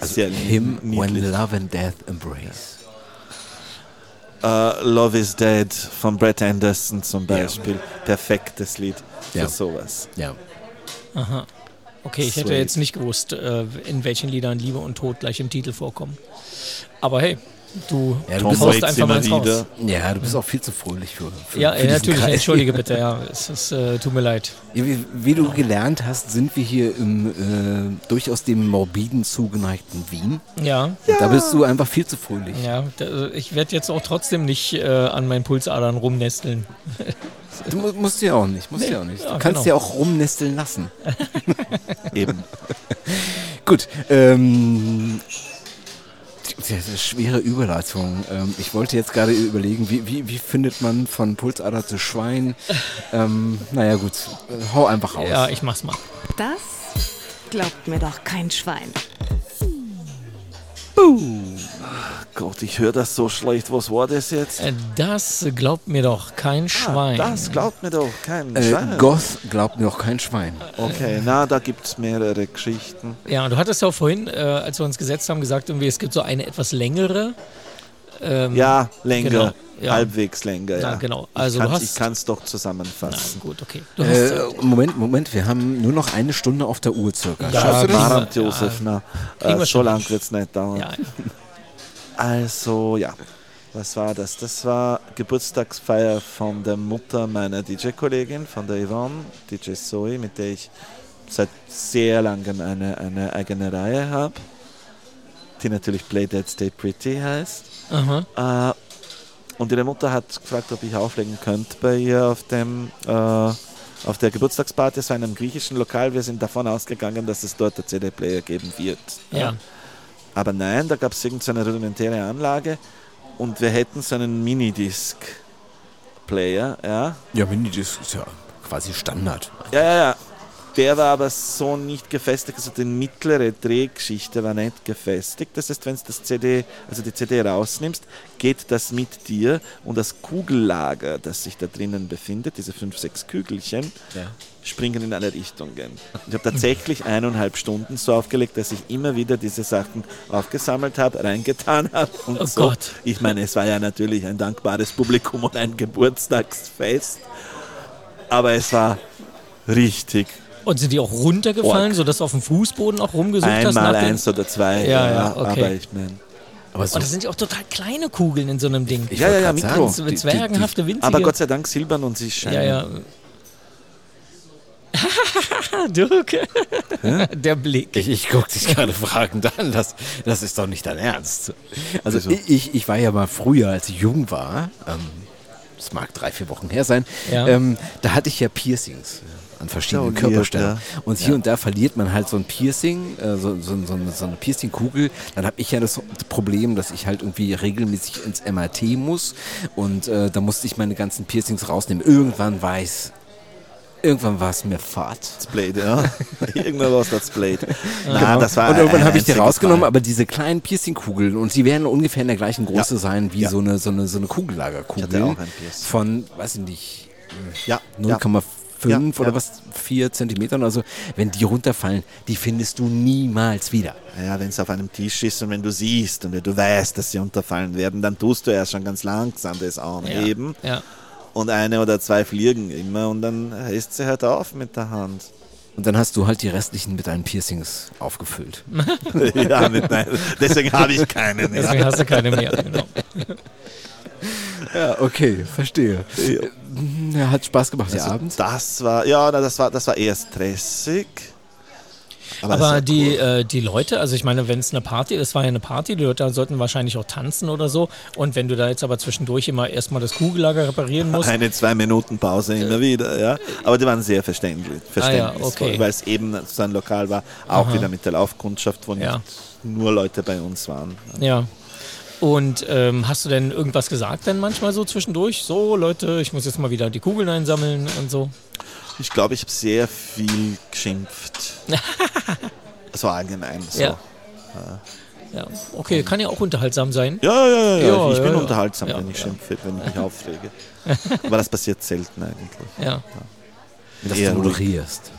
Also Sehr Him niedlich. When Love and Death Embrace. Äh, Love is Dead von Brett Anderson zum Beispiel. Perfektes Lied für Ja. sowas. Ja. Aha. Okay, ich hätte jetzt nicht gewusst, äh, in welchen Liedern Liebe und Tod gleich im Titel vorkommen. Aber hey, du, Ja, du bist Waits einfach mal. Raus. Ja, du bist auch viel zu fröhlich für. für Ja, für ja natürlich, Kreis. entschuldige bitte, ja, es ist, äh, tut mir leid. Ja, wie, wie du gelernt hast, sind wir hier im äh, durchaus dem morbiden zugeneigten Wien. Ja, Da bist du einfach viel zu fröhlich. ja, da, ich werde jetzt auch trotzdem nicht äh, an meinen Pulsadern rumnesteln. Du mu- musst ja auch nicht, musst Nee, ja auch nicht. Du ja, kannst genau. ja auch rumnesteln lassen. Eben. Gut, ähm, das ist eine schwere Überleitung. Ähm, ich wollte jetzt gerade überlegen, wie, wie, wie findet man von Pulsader zu Schwein? Ähm, naja gut, hau einfach raus. Ja, ich mach's mal. Das glaubt mir doch kein Schwein. Gott, ich höre das so schlecht. Was war das jetzt? Äh, Das glaubt mir doch kein Schwein. Ah, das glaubt mir doch kein Äh, Schwein. Goth glaubt mir doch kein Schwein. Okay, na, da gibt es mehrere Geschichten. Ja, du hattest ja auch vorhin, äh, als wir uns gesetzt haben, gesagt, irgendwie, es gibt so eine etwas längere. Ähm, Ja, länger, Genau, ja. halbwegs länger, ja. Na, genau. Also ich kann es doch Na, zusammenfassen. gut, okay. Du hast, Äh, Moment, Moment, wir haben nur noch eine Stunde auf der Uhr circa. Ja, Schaffst du das? Marant Josef, na, äh, wir so schon lang wird es nicht dauern. ja, Also, ja, was war das? Das war Geburtstagsfeier von der Mutter meiner DJ-Kollegin, von der Yvonne, DJ Zoe, mit der ich seit sehr langem eine, eine eigene Reihe habe, die natürlich Play Dead Stay Pretty heißt. aha. Äh, und ihre Mutter hat gefragt, ob ich auflegen könnte bei ihr auf dem äh, auf der Geburtstagsparty. Es war in einem griechischen Lokal. Wir sind davon ausgegangen, dass es dort einen CD-Player geben wird. Ja. Aber nein, da gab es irgendeine rudimentäre Anlage und wir hätten so einen Minidisc-Player. Ja. Ja, Minidisc ist ja quasi Standard. ja, ja, ja. Der war aber so nicht gefestigt, also die mittlere Drehgeschichte war nicht gefestigt. Das heißt, wenn du das CD, also die CD rausnimmst, geht das mit dir und das Kugellager, das sich da drinnen befindet, diese fünf, sechs Kügelchen, springen in alle Richtungen. Ich habe tatsächlich eineinhalb Stunden so aufgelegt, dass ich immer wieder diese Sachen aufgesammelt habe, reingetan habe und Oh so. Gott. Ich meine, es war ja natürlich ein dankbares Publikum und ein Geburtstagsfest, aber es war richtig Und sind die auch runtergefallen, Org. sodass du auf dem Fußboden auch rumgesucht hast? Einmal nach den- eins oder zwei, Ja, ja, okay. aber ich meine. Aber so, Und das sind ja auch total kleine Kugeln in so einem Ding. ich Ja, ja, ja, Mikro. sagen, die- die- Zwergenhafte, winzige. Aber Gott sei Dank silbern und sie scheinen. Ja, ja. Dirk. Der Blick. Ich, ich gucke dich gerade fragend an, das, das ist doch nicht dein Ernst. Also Wieso? ich, ich war ja mal früher, als ich jung war, ähm, das mag drei, vier Wochen her sein, Ja. ähm, da hatte ich ja Piercings äh, an verschiedenen lieb, Körperstellen. ja. Und hier und da verliert man halt so ein Piercing, äh, so, so, so, eine- so eine Piercingkugel. Dann habe ich ja das Problem, dass ich halt irgendwie regelmäßig ins MRT muss und äh, da musste ich meine ganzen Piercings rausnehmen. Irgendwann weiß, irgendwann war es mir fad. Das Blade, ja. Irgendwann war es das Blade. Genau. das war und irgendwann habe ich die rausgenommen, Fall. aber diese kleinen Piercingkugeln und sie werden ungefähr in der gleichen Größe Ja. sein wie Ja. so eine so eine so eine Kugellagerkugel Ich hatte auch ein Piercing. von, weiß ich nicht, Ja, 0,5 Ja, oder ja. was 4 Zentimetern oder so. Wenn die runterfallen, die findest du niemals wieder. ja. wenn es auf einem Tisch ist und wenn du siehst und wenn du weißt, dass sie unterfallen werden, dann tust du erst schon ganz langsam das anheben. Ja. Und eine oder zwei fliegen immer und dann heißt sie halt auf mit der Hand. Und dann hast du halt die restlichen mit deinen Piercings aufgefüllt. ja, mit nein. Deswegen habe ich keine mehr. Deswegen hast du keine mehr. Genau. Ja, okay, verstehe. Ja, hat Spaß gemacht, der Also Abend. Das war, ja, das war, das war eher stressig. Aber, es Aber die, cool. äh, die Leute, also ich meine, wenn es eine Party, das war ja eine Party, die Leute sollten wahrscheinlich auch tanzen oder so. Und wenn du da jetzt aber zwischendurch immer erstmal das Kugellager reparieren musst, Eine zwei Minuten Pause immer wieder, ja. Aber die waren sehr verständlich, verständnisvoll, Ah okay. weil es eben so ein Lokal war, auch wieder mit der Laufkundschaft, wo nicht Ja. nur Leute bei uns waren. ja. Und ähm, hast du denn irgendwas gesagt denn manchmal so zwischendurch? So, Leute, ich muss jetzt mal wieder die Kugeln einsammeln und so. Ich glaube, ich habe sehr viel geschimpft. so allgemein. So. Ja. Ja, okay, kann ja auch unterhaltsam sein. Ja, ja, ja, ja. Ja, ich bin ja, ja. unterhaltsam, Ja, wenn ich ja. schimpfe, wenn ich mich aufrege. Aber das passiert selten eigentlich. Ja. Dass eher du moderierst.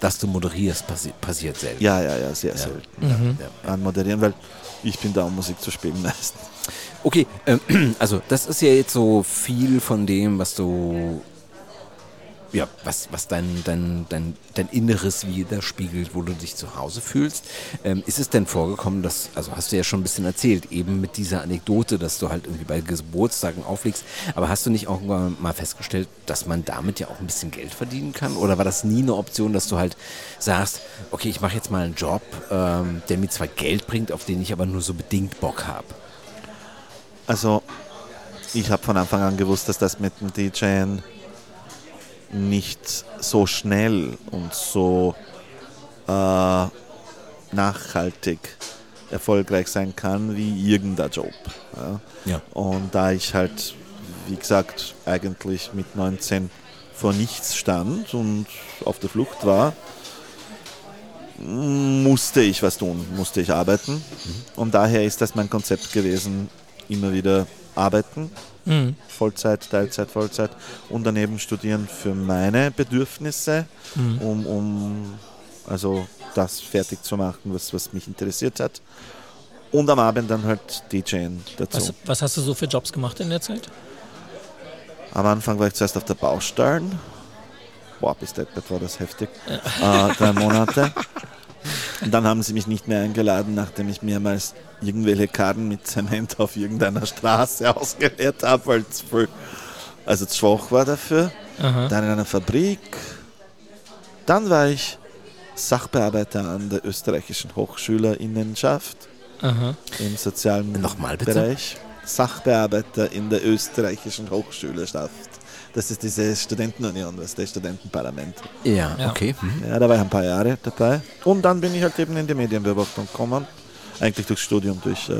Dass du moderierst, passi passiert selten. Ja, ja, ja, sehr selten. Mhm. Ja. Moderieren, weil ich bin da, um Musik zu spielen meistens. Okay, ähm, also das ist ja jetzt so viel von dem, was du, ja, was, was dein, dein, dein, dein Inneres widerspiegelt, wo du dich zu Hause fühlst. Ähm, ist es denn vorgekommen, dass, also hast du ja schon ein bisschen erzählt, eben mit dieser Anekdote, dass du halt irgendwie bei Geburtstagen auflegst, aber hast du nicht auch mal festgestellt, dass man damit ja auch ein bisschen Geld verdienen kann? Oder war das nie eine Option, dass du halt sagst, okay, ich mache jetzt mal einen Job, ähm, der mir zwar Geld bringt, auf den ich aber nur so bedingt Bock habe? Also, ich habe von Anfang an gewusst, dass das mit dem DJen nicht so schnell und so äh, nachhaltig erfolgreich sein kann wie irgendein Job. Ja. Ja. Und da ich halt, wie gesagt, eigentlich mit 19 vor nichts stand und auf der Flucht war, musste ich was tun, musste ich arbeiten. Und daher ist das mein Konzept gewesen, immer wieder arbeiten, Mhm. Vollzeit, Teilzeit, Vollzeit und daneben studieren für meine Bedürfnisse, um, um also das fertig zu machen, was, was mich interessiert hat. Und am Abend dann halt DJen dazu. Was, was hast du so für Jobs gemacht in der Zeit? Am Anfang war ich zuerst auf der Baustellen. Boah, bis deppert war das heftig. Äh, drei Monate. Und dann haben sie mich nicht mehr eingeladen, nachdem ich mehrmals irgendwelche Karten mit Zement auf irgendeiner Straße ausgeleert habe, weil es voll, also zu schwach war dafür. Aha. Dann in einer Fabrik. Dann war ich Sachbearbeiter an der österreichischen Hochschülerinnenschaft Aha. im sozialen Nochmal bitte? Bereich. Sachbearbeiter in der österreichischen Hochschülerschaft. Das ist diese Studentenunion, das ist das Studentenparlament. Ja, Ja. okay. Mhm. Ja, da war ich ein paar Jahre dabei. Und dann bin ich halt eben in die Medienbeobachtung gekommen. Eigentlich durchs Studium, durch äh,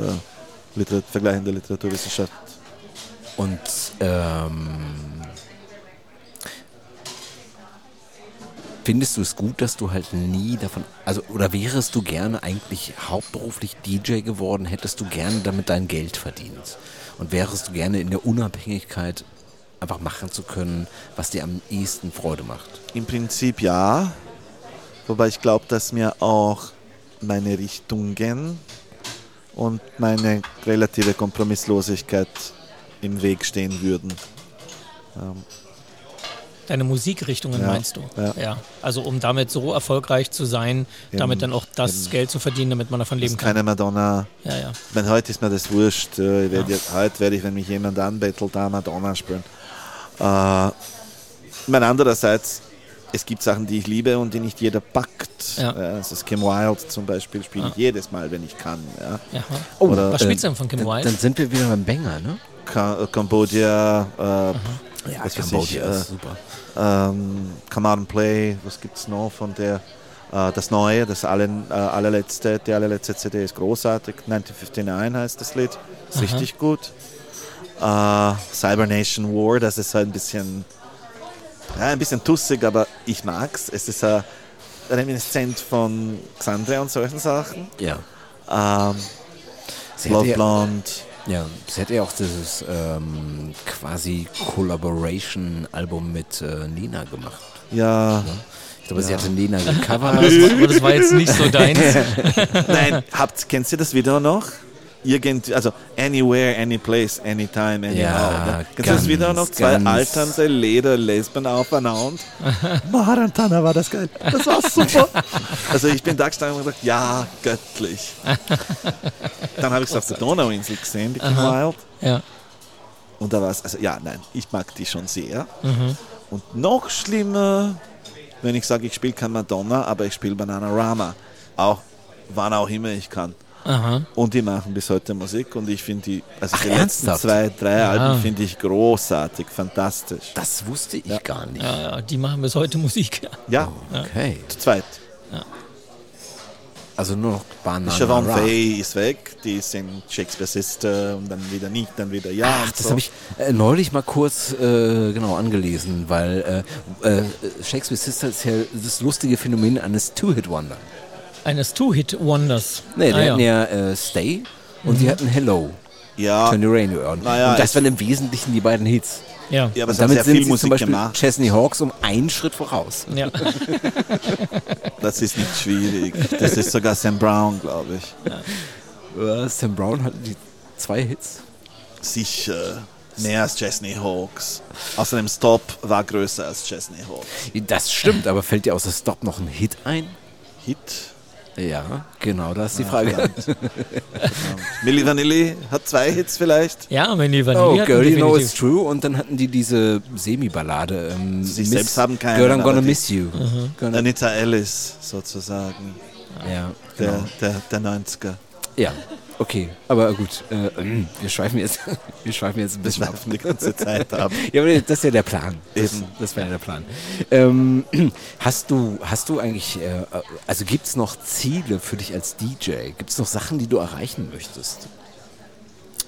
Literat vergleichende Literaturwissenschaft. Und ähm, findest du es gut, dass du halt nie davon, also oder wärest du gerne eigentlich hauptberuflich DJ geworden, hättest du gerne damit dein Geld verdient und wärest du gerne in der Unabhängigkeit einfach machen zu können, was dir am ehesten Freude macht? Im Prinzip ja. Wobei ich glaube, dass mir auch meine Richtungen und meine relative Kompromisslosigkeit im Weg stehen würden. Ähm, Deine Musikrichtungen Ja, meinst du? ja. Also um damit so erfolgreich zu sein, damit Eben, dann auch das. Geld zu verdienen, damit man davon leben kann. keine Madonna. Ja, ja. Ich meine, heute ist mir das wurscht. Äh, Ich werd jetzt, heute werde ich, wenn mich jemand anbettelt, da Madonna spielen. Äh, ich meine, andererseits, es gibt Sachen, die ich liebe und die nicht jeder packt. Ja. Also Kim Wilde zum Beispiel spiele ich jedes Mal, wenn ich kann. Ja. ja. Oder, Was spielst du denn von Kim Wilde? dann sind wir wieder beim Banger, ne? Ka Cambodia, äh, Ja, was weiß ich, Cambodia äh, ist super. ähm, Come Out and Play, was gibt es noch von der? Äh, das Neue, das alle, äh, allerletzte, die allerletzte CD ist großartig. 1959 heißt das Lied, ist Aha. richtig gut. Äh, Cyber Nation War, das ist halt ein bisschen, ja, ein bisschen tussig, aber ich mag's. Es ist ein Reminiszent von Xandria und solchen Sachen. Ja. Ähm, Sie Love hätte ja, Blonde. ja, sie hätte ja auch dieses ähm, quasi Collaboration-Album mit äh, Nena gemacht. Ja, Ich glaube, sie hatte Nena gecovert. Aber das, war, jetzt nicht so deins. Nein, habt, kennt ihr das Video noch? Irgend, also Anywhere, Anyplace, Anytime, Anyhow. Ja, ne? Kennst du das Video noch? Zwei alternde Leder-Lesben aufeinander. Maharantana war das geil. Das war super. also ich bin da gestanden und gesagt, ja, göttlich. Dann habe ich es auf der Donauinsel gesehen, die Kim Wilde. Ja. Und da war es, also ja, nein, ich mag die schon sehr. Mhm. Und noch schlimmer, wenn ich sage, ich spiele kein Madonna, aber ich spiele Bananarama. Auch, wann auch immer ich kann. Aha. Und die machen bis heute Musik und ich finde die, also Ach, die letzten ernsthaft? zwei, drei Ja. Alben finde ich großartig, fantastisch. Das wusste ich gar nicht. Ja, ja, die machen bis heute Musik. Ja. Ja, Okay. zu zweit. Also nur noch Banana. Siobhan. Fay ist weg, die ist in Shakespeare Sister und dann wieder nicht, dann wieder ja. Ach, das so. habe ich äh, neulich mal kurz äh, genau angelesen, weil äh, äh, Shakespeare Sister ist ja das lustige Phänomen eines Two-Hit-Wonder. Eines Two-Hit-Wonders. Nee, die Ah, hatten ja äh, Stay und die hatten Hello, ja, Turn the Radio On. Naja, und das waren im Wesentlichen die beiden Hits. ja. ja, aber Und damit sehr sind viel sie Musik zum Beispiel gemacht. Chesney Hawks um einen Schritt voraus. ja. Das ist nicht schwierig. Das ist sogar Sam Brown, glaube ich. Äh, Sam Brown hatte die zwei Hits. Sicher. Mehr als Chesney Hawks. Außerdem Stop war größer als Chesney Hawks. Das stimmt, aber fällt dir außer Stop noch ein Hit ein? Hit? Ja, genau, das ist die Frage. Milli Vanilli hat zwei Hits vielleicht. ja, wenn die Oh, Girl, you know it's true. Und dann hatten die diese Semi-Ballade. Ähm, Sie Miss selbst haben keine, Girl, I'm gonna miss you. Gonna, Anita Ellis sozusagen. ja, Der, genau. der, der 90er. Ja, okay, aber gut, äh, wir schweifen jetzt, wir schweifen jetzt ein bisschen ab. Die ganze Zeit ab. Ja, aber das ist ja der Plan. Das, Eben. das wäre ja der Plan. Ähm, hast du, hast du eigentlich, äh, also gibt es noch Ziele für dich als DJ? Gibt es noch Sachen, die du erreichen möchtest?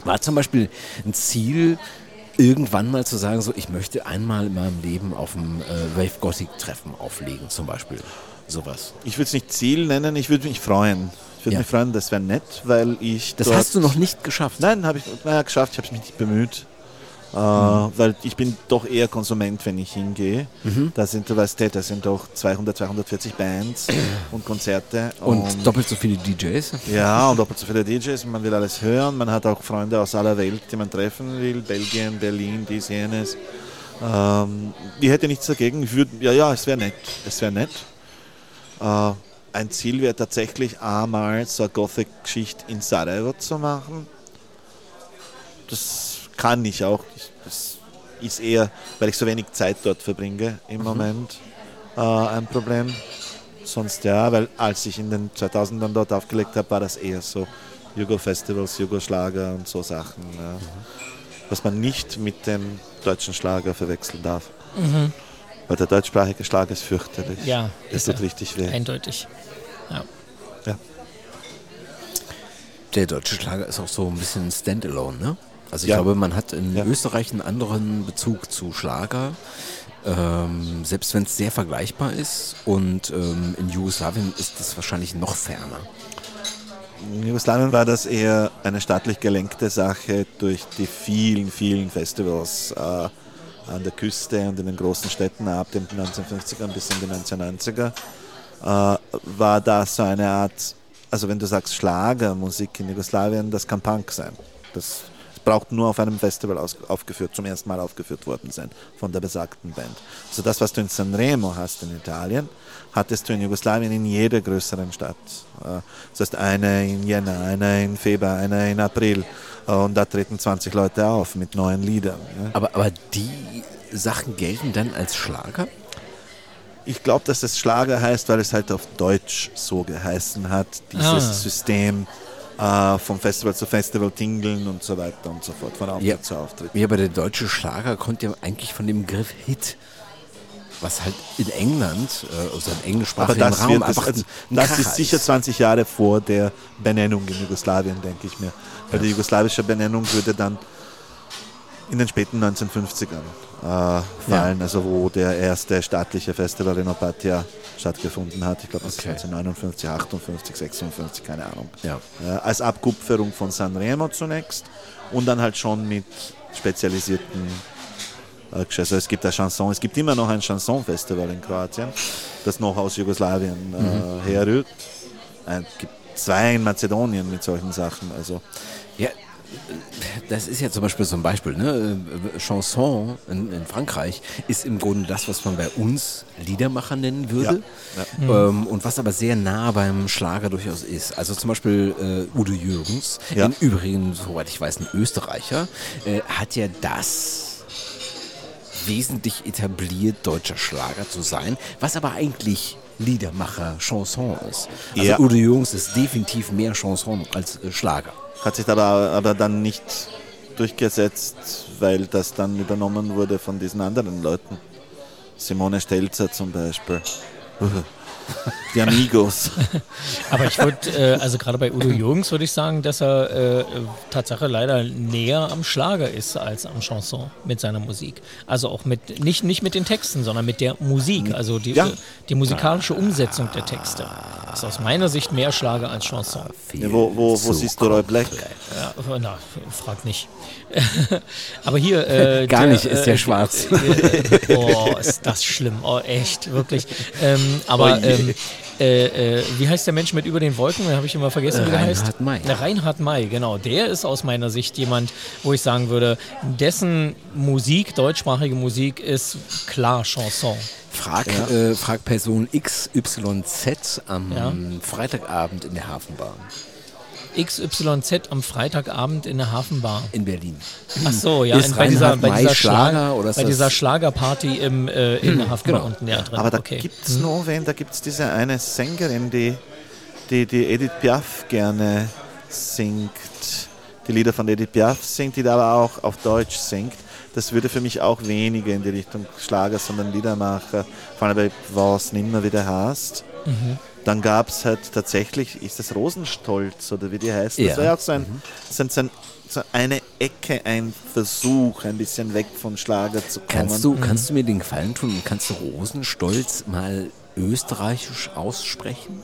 War zum Beispiel ein Ziel, irgendwann mal zu sagen, so ich möchte einmal in meinem Leben auf dem äh, Wave Gothic Treffen auflegen, zum Beispiel. Sowas. Ich würde es nicht Ziel nennen, ich würde mich freuen. Ich würde Ja. mich freuen, das wäre nett, weil ich. Das hast du noch nicht geschafft. Nein, habe ich naja, geschafft, ich habe es mich nicht bemüht. Äh, Mhm. Weil ich bin doch eher Konsument, wenn ich hingehe. Mhm. Da sind, du weißt, da sind doch 200, 240 Bands und Konzerte. Und doppelt so viele DJs. Ja, und doppelt so viele DJs, man will alles hören, man hat auch Freunde aus aller Welt, die man treffen will, Belgien, Berlin, dies, jenes. Ähm, ich hätte nichts dagegen, ich würde, ja, ja, es wäre nett, es wäre nett. Äh, ein Ziel wäre tatsächlich einmal so eine Gothic-Geschichte in Sarajevo zu machen. Das kann ich auch, das ist eher, weil ich so wenig Zeit dort verbringe im Moment, äh, ein Problem. Sonst ja, weil als ich in den 2000ern dort aufgelegt habe, war das eher so Jugo-Festivals, Jugo-Schlager und so Sachen. Ja. Was man nicht mit dem deutschen Schlager verwechseln darf. Weil der deutschsprachige Schlager ist fürchterlich. Ja, Das ist tut er. richtig weh. Eindeutig. Ja. Ja. Der deutsche Schlager ist auch so ein bisschen Standalone, ne? Also ich Ja. glaube, man hat in Ja. Österreich einen anderen Bezug zu Schlager, ähm, selbst wenn es sehr vergleichbar ist. Und ähm, in Jugoslawien ist es wahrscheinlich noch ferner. In Jugoslawien war das eher eine staatlich gelenkte Sache durch die vielen, vielen Festivals äh, an der Küste und in den großen Städten ab den 1950ern bis in die 1990er. Äh, war das so eine Art, also wenn du sagst Schlagermusik in Jugoslawien, das kann Punk sein. Das braucht nur auf einem Festival aus, aufgeführt, zum ersten Mal aufgeführt worden sein von der besagten Band. Also das, was du in Sanremo hast in Italien, hattest du in Jugoslawien in jeder größeren Stadt. Äh, Das heißt, eine in Jänner, eine in Februar, eine in April. Äh, Und da treten 20 Leute auf mit neuen Liedern. Aber, aber die Sachen gelten dann als Schlager? Ich glaube, dass es Schlager heißt, weil es halt auf Deutsch so geheißen hat, dieses Ah. System äh, vom Festival zu Festival tingeln und so weiter und so fort, von Auftritt Ja. zu Auftritt. Ja, aber der deutsche Schlager kommt ja eigentlich von dem Begriff Hit. Was halt in England, äh, also im Aber englischsprachigen das, Raum, wird, das, einfach also, ein das ist sicher 20 Jahre vor der Benennung in Jugoslawien, denke ich mir. Weil die jugoslawische Benennung würde dann in den späten 1950ern äh, fallen, also wo der erste staatliche Festival in Opatia stattgefunden hat. Ich glaube, das Okay. ist 1959, 58, 56, keine Ahnung. Ja. Ja, als Abkupferung von Sanremo zunächst und dann halt schon mit spezialisierten äh, also es gibt ein Chanson, es gibt immer noch ein Chanson-Festival in Kroatien, das noch aus Jugoslawien äh, herrührt. Es gibt zwei in Mazedonien mit solchen Sachen. Also Ja, das ist ja zum Beispiel so ein Beispiel. Ne? Äh, Chanson in, in Frankreich ist im Grunde das, was man bei uns Liedermacher nennen würde. Ähm, und was aber sehr nah beim Schlager durchaus ist. Also zum Beispiel äh, Udo Jürgens, Ja. im Übrigen, soweit ich weiß, ein Österreicher, äh, hat ja das wesentlich etabliert, deutscher Schlager zu sein, was aber eigentlich Liedermacher Chanson ist. Also Ja. Udo Jürgens ist definitiv mehr Chanson als äh, Schlager. hat sich aber, aber dann nicht durchgesetzt, weil das dann übernommen wurde von diesen anderen Leuten. Simone Stelzer zum Beispiel. Die Amigos. Aber ich würde, äh, also gerade bei Udo Jürgens würde ich sagen, dass er äh, Tatsache leider näher am Schlager ist als am Chanson mit seiner Musik. Also auch mit, nicht, nicht mit den Texten, sondern mit der Musik, also die, Ja. die musikalische Umsetzung der Texte. Ist aus meiner Sicht mehr Schlager als Chanson. Ja, wo wo, wo siehst du Roy Black? Ja, na, frag nicht. Aber hier. Äh, Gar der, nicht, ist der schwarz. Äh, oh, ist das schlimm. Oh, echt, wirklich. Ähm, aber Oh ähm, äh, äh, wie heißt der Mensch mit über den Wolken? Den habe ich immer vergessen, wie der heißt. Reinhard May. Na, Reinhard May, genau. Der ist aus meiner Sicht jemand, wo ich sagen würde, dessen Musik, deutschsprachige Musik, ist klar Chanson. Frag, äh, frag Person XYZ am Ja. Freitagabend in der Hafenbahn XYZ am Freitagabend in der Hafenbar. in Berlin. Ach so, ja, in, bei dieser, bei dieser, Schlager oder bei dieser Schlagerparty im, äh, in der Hafenbar genau. unten ja, drin. Aber da okay. gibt es noch wen, da gibt es diese eine Sängerin, die, die, die Edith Piaf gerne singt, die Lieder von Edith Piaf singt, die aber auch auf Deutsch singt. Das würde für mich auch weniger in die Richtung Schlager, sondern Liedermacher, vor allem bei Was nimmer wieder hast. Dann gab es halt tatsächlich, ist das Rosenstolz oder wie die heißt? Ja. Das war ja auch so, ein, so, ein, so, ein, so eine Ecke, ein Versuch, ein bisschen weg vom Schlager zu kommen. Kannst du, kannst du mir den Gefallen tun und kannst du Rosenstolz mal österreichisch aussprechen?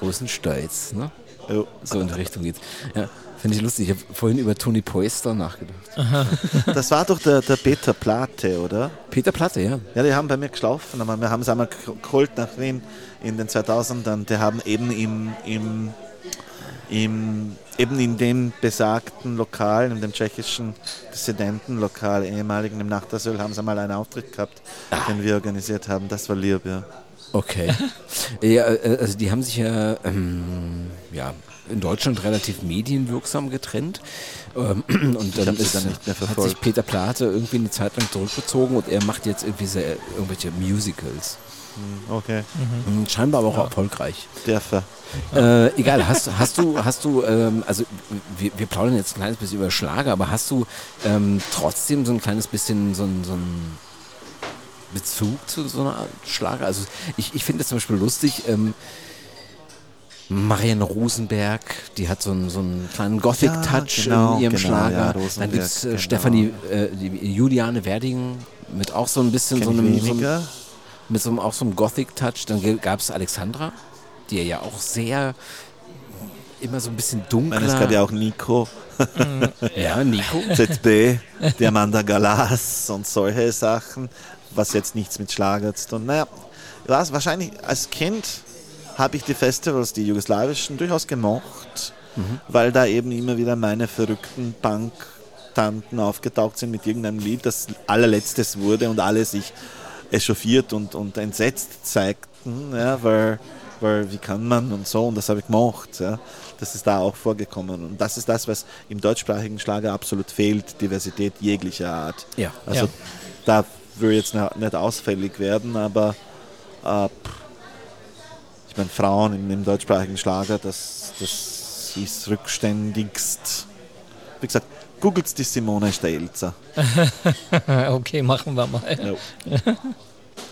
Rosenstütz. Rosenstolz, ne? Ja. So in die Richtung geht's. Ja, finde ich lustig. Ich habe vorhin über Toni Poester nachgedacht. Das war doch der, der Peter Plate, oder? Peter Platte, ja. Ja, die haben bei mir geschlafen, aber wir haben es einmal geholt nach Wien in den 2000ern. Die haben eben im, im, im, eben in dem besagten Lokal, in dem tschechischen Dissidentenlokal, ehemaligen im Nachtasyl, haben sie mal einen Auftritt gehabt, den wir organisiert haben. Das war lieb, ja. Okay. ja, äh, also die haben sich ja, ähm, ja in Deutschland relativ medienwirksam getrennt. Ähm, und dann ist, dann nicht mehr hat sich. Peter Plate irgendwie eine Zeit lang zurückgezogen und er macht jetzt irgendwie sehr, irgendwelche Musicals. Okay. Und Scheinbar aber auch erfolgreich. Der Ver Äh, egal, hast, hast du, hast du, ähm, also wir, wir plaudern jetzt ein kleines bisschen über Schlager, aber hast du ähm, trotzdem so ein kleines bisschen so ein, so ein Bezug zu so einer Art Schlager? Also ich, ich finde es zum Beispiel lustig, ähm, Marianne Rosenberg, die hat so einen, so einen kleinen Gothic-Touch genau, in ihrem genau, Schlager. ja, Dann gibt es äh, genau. Stefanie, äh, Juliane Werding mit auch so ein bisschen so kenn einem, ich so einem mit so einem, auch so einem Gothic-Touch. Dann gab es Alexandra, die ja auch sehr immer so ein bisschen dunkler. meine, es gab ja auch Nico, ja, Nico. ZB, die Amanda Galas und solche Sachen, was jetzt nichts mit Schlager zu tun. Naja, was, wahrscheinlich als Kind habe ich die Festivals, die jugoslawischen, durchaus gemocht, weil da eben immer wieder meine verrückten Punk-Tanten aufgetaucht sind mit irgendeinem Lied, das allerletztes wurde und alle sich echauffiert und, und entsetzt zeigten, ja, weil, weil wie kann man und so, und das habe ich gemacht. Ja. Das ist da auch vorgekommen. Und das ist das, was im deutschsprachigen Schlager absolut fehlt, Diversität jeglicher Art. Ja. Also Ja. da will jetzt nicht ausfällig werden, aber äh, ich meine, Frauen im, im deutschsprachigen Schlager, das, das ist rückständigst. Wie gesagt, googelt die Simone Stelzer. okay, machen wir mal. Ja.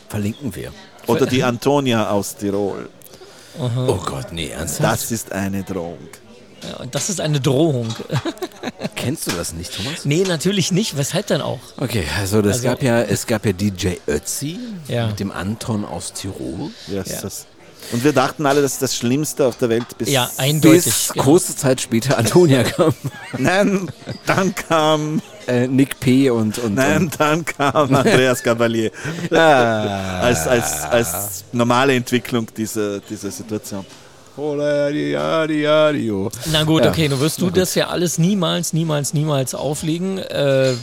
Verlinken wir. Oder die Antonia aus Tirol. Oh Gott, nee, ernsthaft? Das ist eine Drohung. Und das ist eine Drohung. Kennst du das nicht, Thomas? Nee, natürlich nicht. Weshalb denn auch? Okay, also, das Also- gab ja, es gab ja DJ Ötzi Ja. mit dem Anton aus Tirol. Heißt Ja. das? Und wir dachten alle, das ist das Schlimmste auf der Welt bis. Ja, eindeutig. Bis genau. kurze Zeit später Antonia kam. Nein, dann kam. Äh, Nick P. und, und, Nein, und dann kam Andreas Gabalier. Ah. Als, als, als normale Entwicklung dieser, dieser Situation. Na gut, Ja. okay, du wirst du das ja alles niemals, niemals, niemals auflegen. Äh,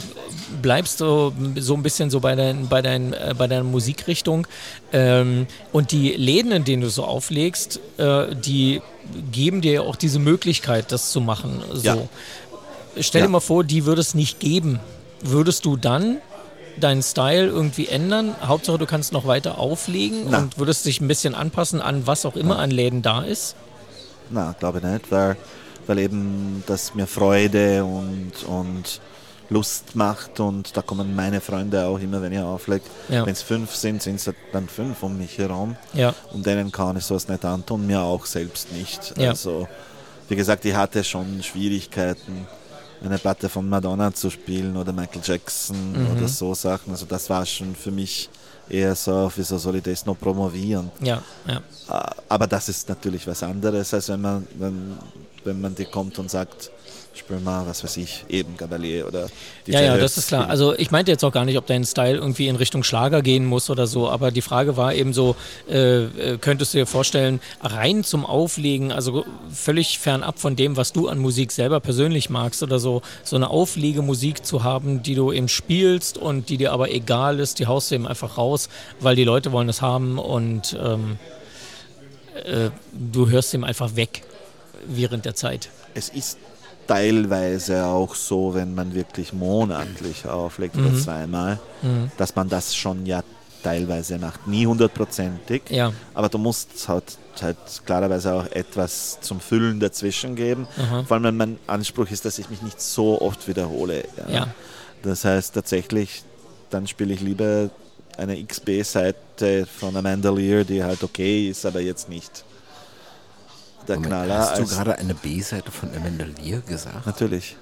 bleibst du so ein bisschen so bei, dein, bei, dein, äh, bei deiner Musikrichtung. Ähm, und die Läden, in denen du so auflegst, äh, die geben dir ja auch diese Möglichkeit, das zu machen. So. Ja. Stell dir mal vor, die würde es nicht geben. Würdest du dann deinen Style irgendwie ändern? Hauptsache, du kannst noch weiter auflegen Na. und würdest dich ein bisschen anpassen an was auch immer an Läden da ist? Na, glaube ich nicht, weil, weil eben das mir Freude und, und Lust macht und da kommen meine Freunde auch immer, wenn ich auflege. Ja. Wenn es fünf sind, sind es dann fünf um mich herum. Ja. Und denen kann ich sowas nicht antun, mir auch selbst nicht. Ja. Also, wie gesagt, ich hatte schon Schwierigkeiten, eine Platte von Madonna zu spielen oder Michael Jackson Mhm. oder so Sachen. Also das war schon für mich eher so, wieso soll ich das noch promovieren? Ja, ja. Äh, Aber das ist natürlich was anderes, als wenn man, wenn, wenn man dir kommt und sagt, spiel mal, was weiß ich, eben Gabalier oder DJ Ja, ja, das ist klar. Also ich meinte jetzt auch gar nicht, ob dein Style irgendwie in Richtung Schlager gehen muss oder so, aber die Frage war eben so, äh, äh, könntest du dir vorstellen, rein zum Auflegen, also völlig fernab von dem, was du an Musik selber persönlich magst oder so, so eine Auflegemusik zu haben, die du eben spielst und die dir aber egal ist, die haust du eben einfach raus, weil die Leute wollen das haben und ähm, äh, du hörst ihm einfach weg während der Zeit. Es ist teilweise auch so, wenn man wirklich monatlich auflegt oder zweimal, dass man das schon ja teilweise macht. Nie hundertprozentig, Ja. aber du musst halt, halt klarerweise auch etwas zum Füllen dazwischen geben. Vor allem, wenn mein Anspruch ist, dass ich mich nicht so oft wiederhole. Ja. Das heißt tatsächlich, dann spiele ich lieber eine XB-Seite von Amanda Lear, die halt okay ist, aber jetzt nicht der Moment, Knaller. hast du gerade eine B-Seite von Amanda Lear gesagt? Natürlich.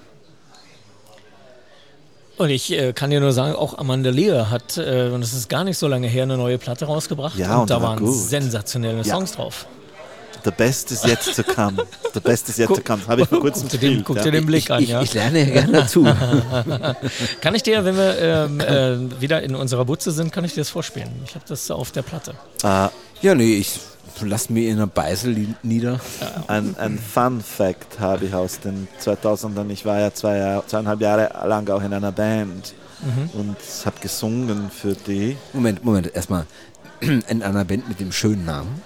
Und ich äh, kann dir nur sagen, auch Amanda Lear hat, äh, und es ist gar nicht so lange her, eine neue Platte rausgebracht. Ja, und, und da waren gut. sensationelle Ja. Songs drauf. The best is yet to come. The best is yet Guck- to come. Habe ich vor kurzem Guck dir den, gespielt. guck ja. dir den Blick Ich, an, ich, ja. ich lerne ja gerne dazu. Kann ich dir, wenn wir ähm, äh, wieder in unserer Butze sind, kann ich dir das vorspielen. Ich habe das auf der Platte. Äh, ja, nee, ich lass mir in einer Beißel li- nieder. ein, ein Fun Fact habe ich aus den 2000ern. Ich war ja zwei Jahr, zweieinhalb Jahre lang auch in einer Band und habe gesungen für die. Moment, Moment, erstmal. In einer Band mit dem schönen Namen.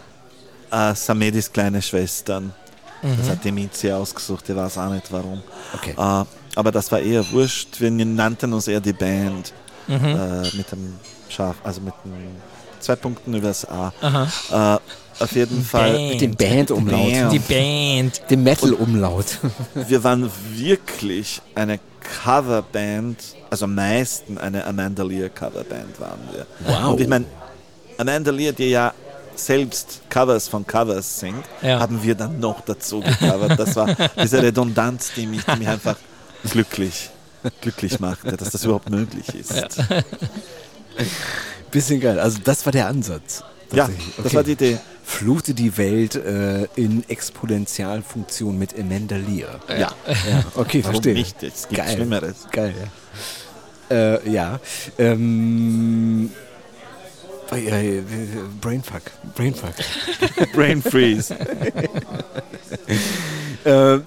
Äh, Samedis kleine Schwestern. Das hat die Mizi ausgesucht, die weiß auch nicht warum. Okay. Äh, aber das war eher wurscht. Wir nannten uns eher die Band. Äh, mit dem Scharf, also mit dem zwei Punkten übers A. Aha. Äh, auf jeden Fall. Band. Mit dem Band-Umlaut. Bam. Die Band. Dem Metal-Umlaut. Wir waren wirklich eine Coverband, also am meisten eine Amanda Lear Coverband waren wir. Wow. Und ich meine, Amanda Lear, die ja selbst Covers von Covers singt, Ja. haben wir dann noch dazu gecovert. Das war diese Redundanz, die mich, die mich einfach glücklich, glücklich machte, dass das überhaupt möglich ist. Ja, Bisschen geil. Also, das war der Ansatz. Das Okay. war die Idee. Flute die Welt äh, in Exponentialfunktion mit Amanda Lear. Ja, Ja, okay, warum verstehe. nicht? Es gibt Geil. Schlimmeres. Geil, ja. Äh, ja. Ähm, ja, ja, Brainfuck. Brainfuck. Brain Freeze. äh,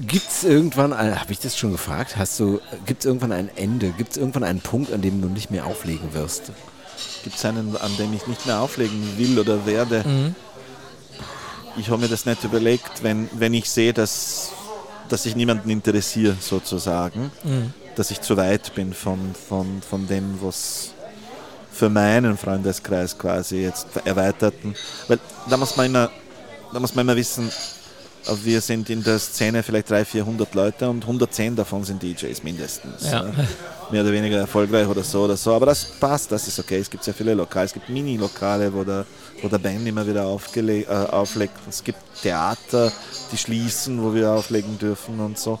Gibt es irgendwann, habe ich das schon gefragt, hast du, gibt es irgendwann ein Ende? Gibt es irgendwann einen Punkt, an dem du nicht mehr auflegen wirst? Gibt es einen, an dem ich nicht mehr auflegen will oder werde? Ich habe mir das nicht überlegt, wenn, wenn ich sehe, dass, dass ich niemanden interessiere, sozusagen, dass ich zu weit bin von, von, von dem, was für meinen Freundeskreis quasi jetzt erweiterten. Weil da muss man immer, da muss man immer wissen, wir sind in der Szene vielleicht 300, 400 Leute und 110 davon sind DJs mindestens. Ja. Mehr oder weniger erfolgreich oder so oder so. Aber das passt, das ist okay. Es gibt sehr viele Lokale. Es gibt Mini-Lokale, wo der, wo der Band immer wieder äh, auflegt. Es gibt Theater, die schließen, wo wir auflegen dürfen und so.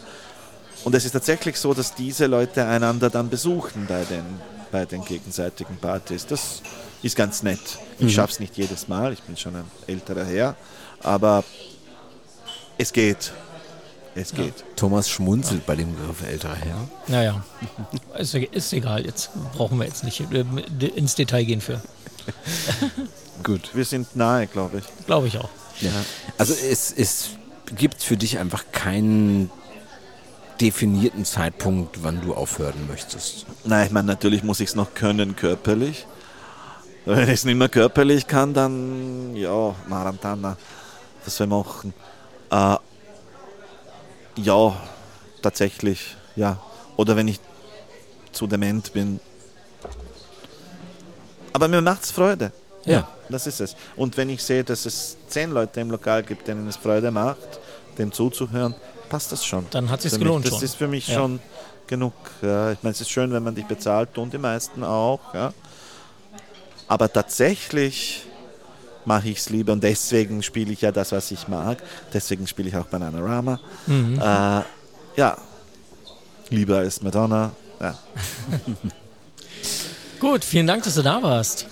Und es ist tatsächlich so, dass diese Leute einander dann besuchen bei den, bei den gegenseitigen Partys. Das ist ganz nett. Ich schaffe es nicht jedes Mal, ich bin schon ein älterer Herr, aber es geht. Es geht. Thomas schmunzelt bei dem Begriff älterer Herr. Naja, ist, ist egal. Jetzt brauchen wir jetzt nicht äh, ins Detail gehen für. Gut. Wir sind nahe, glaube ich. Glaube ich auch. Ja. Also es, es gibt für dich einfach keinen definierten Zeitpunkt, wann du aufhören möchtest. Nein, ich meine, natürlich muss ich es noch können körperlich. Wenn ich es nicht mehr körperlich kann, dann ja, Marantana, was soll ich machen? Äh, ja, tatsächlich, ja. Oder wenn ich zu dement bin. Aber mir macht es Freude. Ja. Das ist es. Und wenn ich sehe, dass es zehn Leute im Lokal gibt, denen es Freude macht, dem zuzuhören, passt das schon. Dann hat Für mich. gelohnt Das schon. ist für mich Ja. schon genug. Ja. Ich meine, es ist schön, wenn man dich bezahlt und die meisten auch. Ja. Aber tatsächlich mache ich es lieber und deswegen spiele ich ja das, was ich mag. Deswegen spiele ich auch Bananarama. Mhm. Äh, ja, lieber als Madonna. Ja, Gut, vielen Dank, dass du da warst.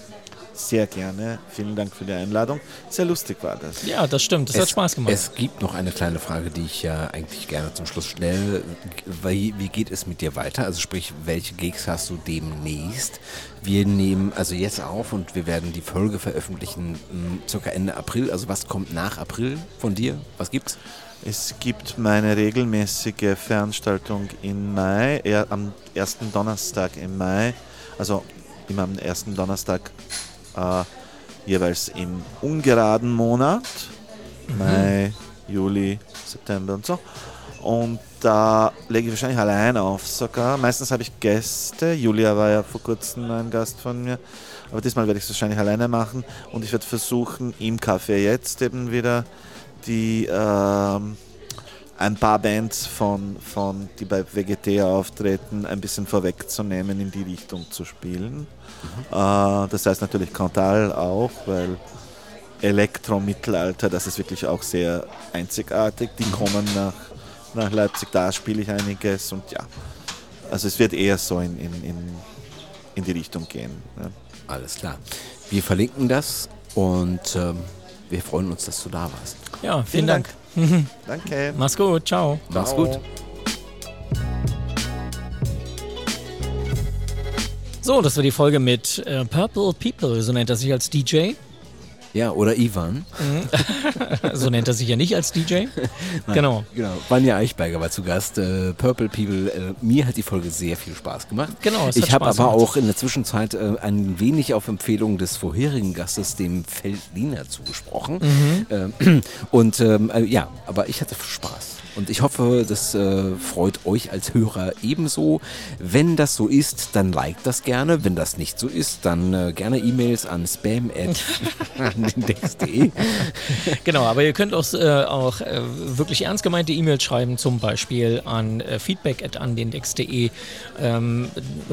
Sehr gerne. Vielen Dank für die Einladung. Sehr lustig war das. Ja, das stimmt. Das hat Spaß gemacht. Es gibt noch eine kleine Frage, die ich ja eigentlich gerne zum Schluss stelle. Wie, wie geht es mit dir weiter? Also sprich, welche Gigs hast du demnächst? Wir nehmen also jetzt auf und wir werden die Folge veröffentlichen m, circa Ende April. Also was kommt nach April von dir? Was gibt's? Es gibt meine regelmäßige Veranstaltung im Mai, eher am ersten Donnerstag im Mai, also immer am ersten Donnerstag äh, jeweils im ungeraden Monat, Mai, Juli, September und so. Und da lege ich wahrscheinlich allein auf sogar. Meistens habe ich Gäste. Julia war ja vor kurzem ein Gast von mir. Aber diesmal werde ich es wahrscheinlich alleine machen und ich werde versuchen, im Café jetzt eben wieder die ähm, ein paar Bands von, von die bei WGT auftreten, ein bisschen vorwegzunehmen, in die Richtung zu spielen. Äh, das heißt natürlich Cantal auch, weil Elektro-Mittelalter, das ist wirklich auch sehr einzigartig. Die mhm. kommen nach, nach Leipzig, da spiele ich einiges und ja. Also es wird eher so in, in, in, in die Richtung gehen. Ja. Alles klar. Wir verlinken das und ähm, wir freuen uns, dass du da warst. Ja, vielen, vielen Dank. Dank. Danke. Mach's gut. Ciao. Mach's gut. So, das war die Folge mit äh, Purple People, so nennt er sich als DJ. Ja, oder Ivan. Mhm. so nennt er sich ja nicht als DJ. Nein, genau. genau. Vanja Eichberger war zu Gast. Äh, Purple People. Äh, mir hat die Folge sehr viel Spaß gemacht. Genau. ich habe aber gemacht. auch in der Zwischenzeit äh, ein wenig auf Empfehlung des vorherigen Gastes, dem Feldliner, zugesprochen. Mhm. Ähm, und ähm, äh, ja, aber ich hatte Spaß. Und ich hoffe, das äh, freut euch als Hörer ebenso. Wenn das so ist, dann liked das gerne. Wenn das nicht so ist, dann äh, gerne E-Mails an spam.index.de. genau, aber ihr könnt auch, äh, auch äh, wirklich ernst gemeinte E-Mails schreiben, zum Beispiel an äh, feedback.andindex.de. Ähm,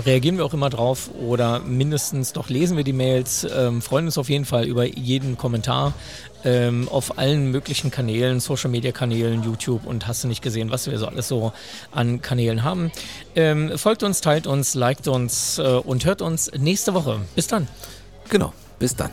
reagieren wir auch immer drauf oder mindestens doch lesen wir die Mails. Ähm, freuen uns auf jeden Fall über jeden Kommentar ähm, auf allen möglichen Kanälen, Social Media Kanälen, YouTube und hast du nicht gesehen, was wir so alles so an Kanälen haben. Ähm, folgt uns, teilt uns, liked uns äh, und hört uns nächste Woche. Bis dann. Genau, bis dann.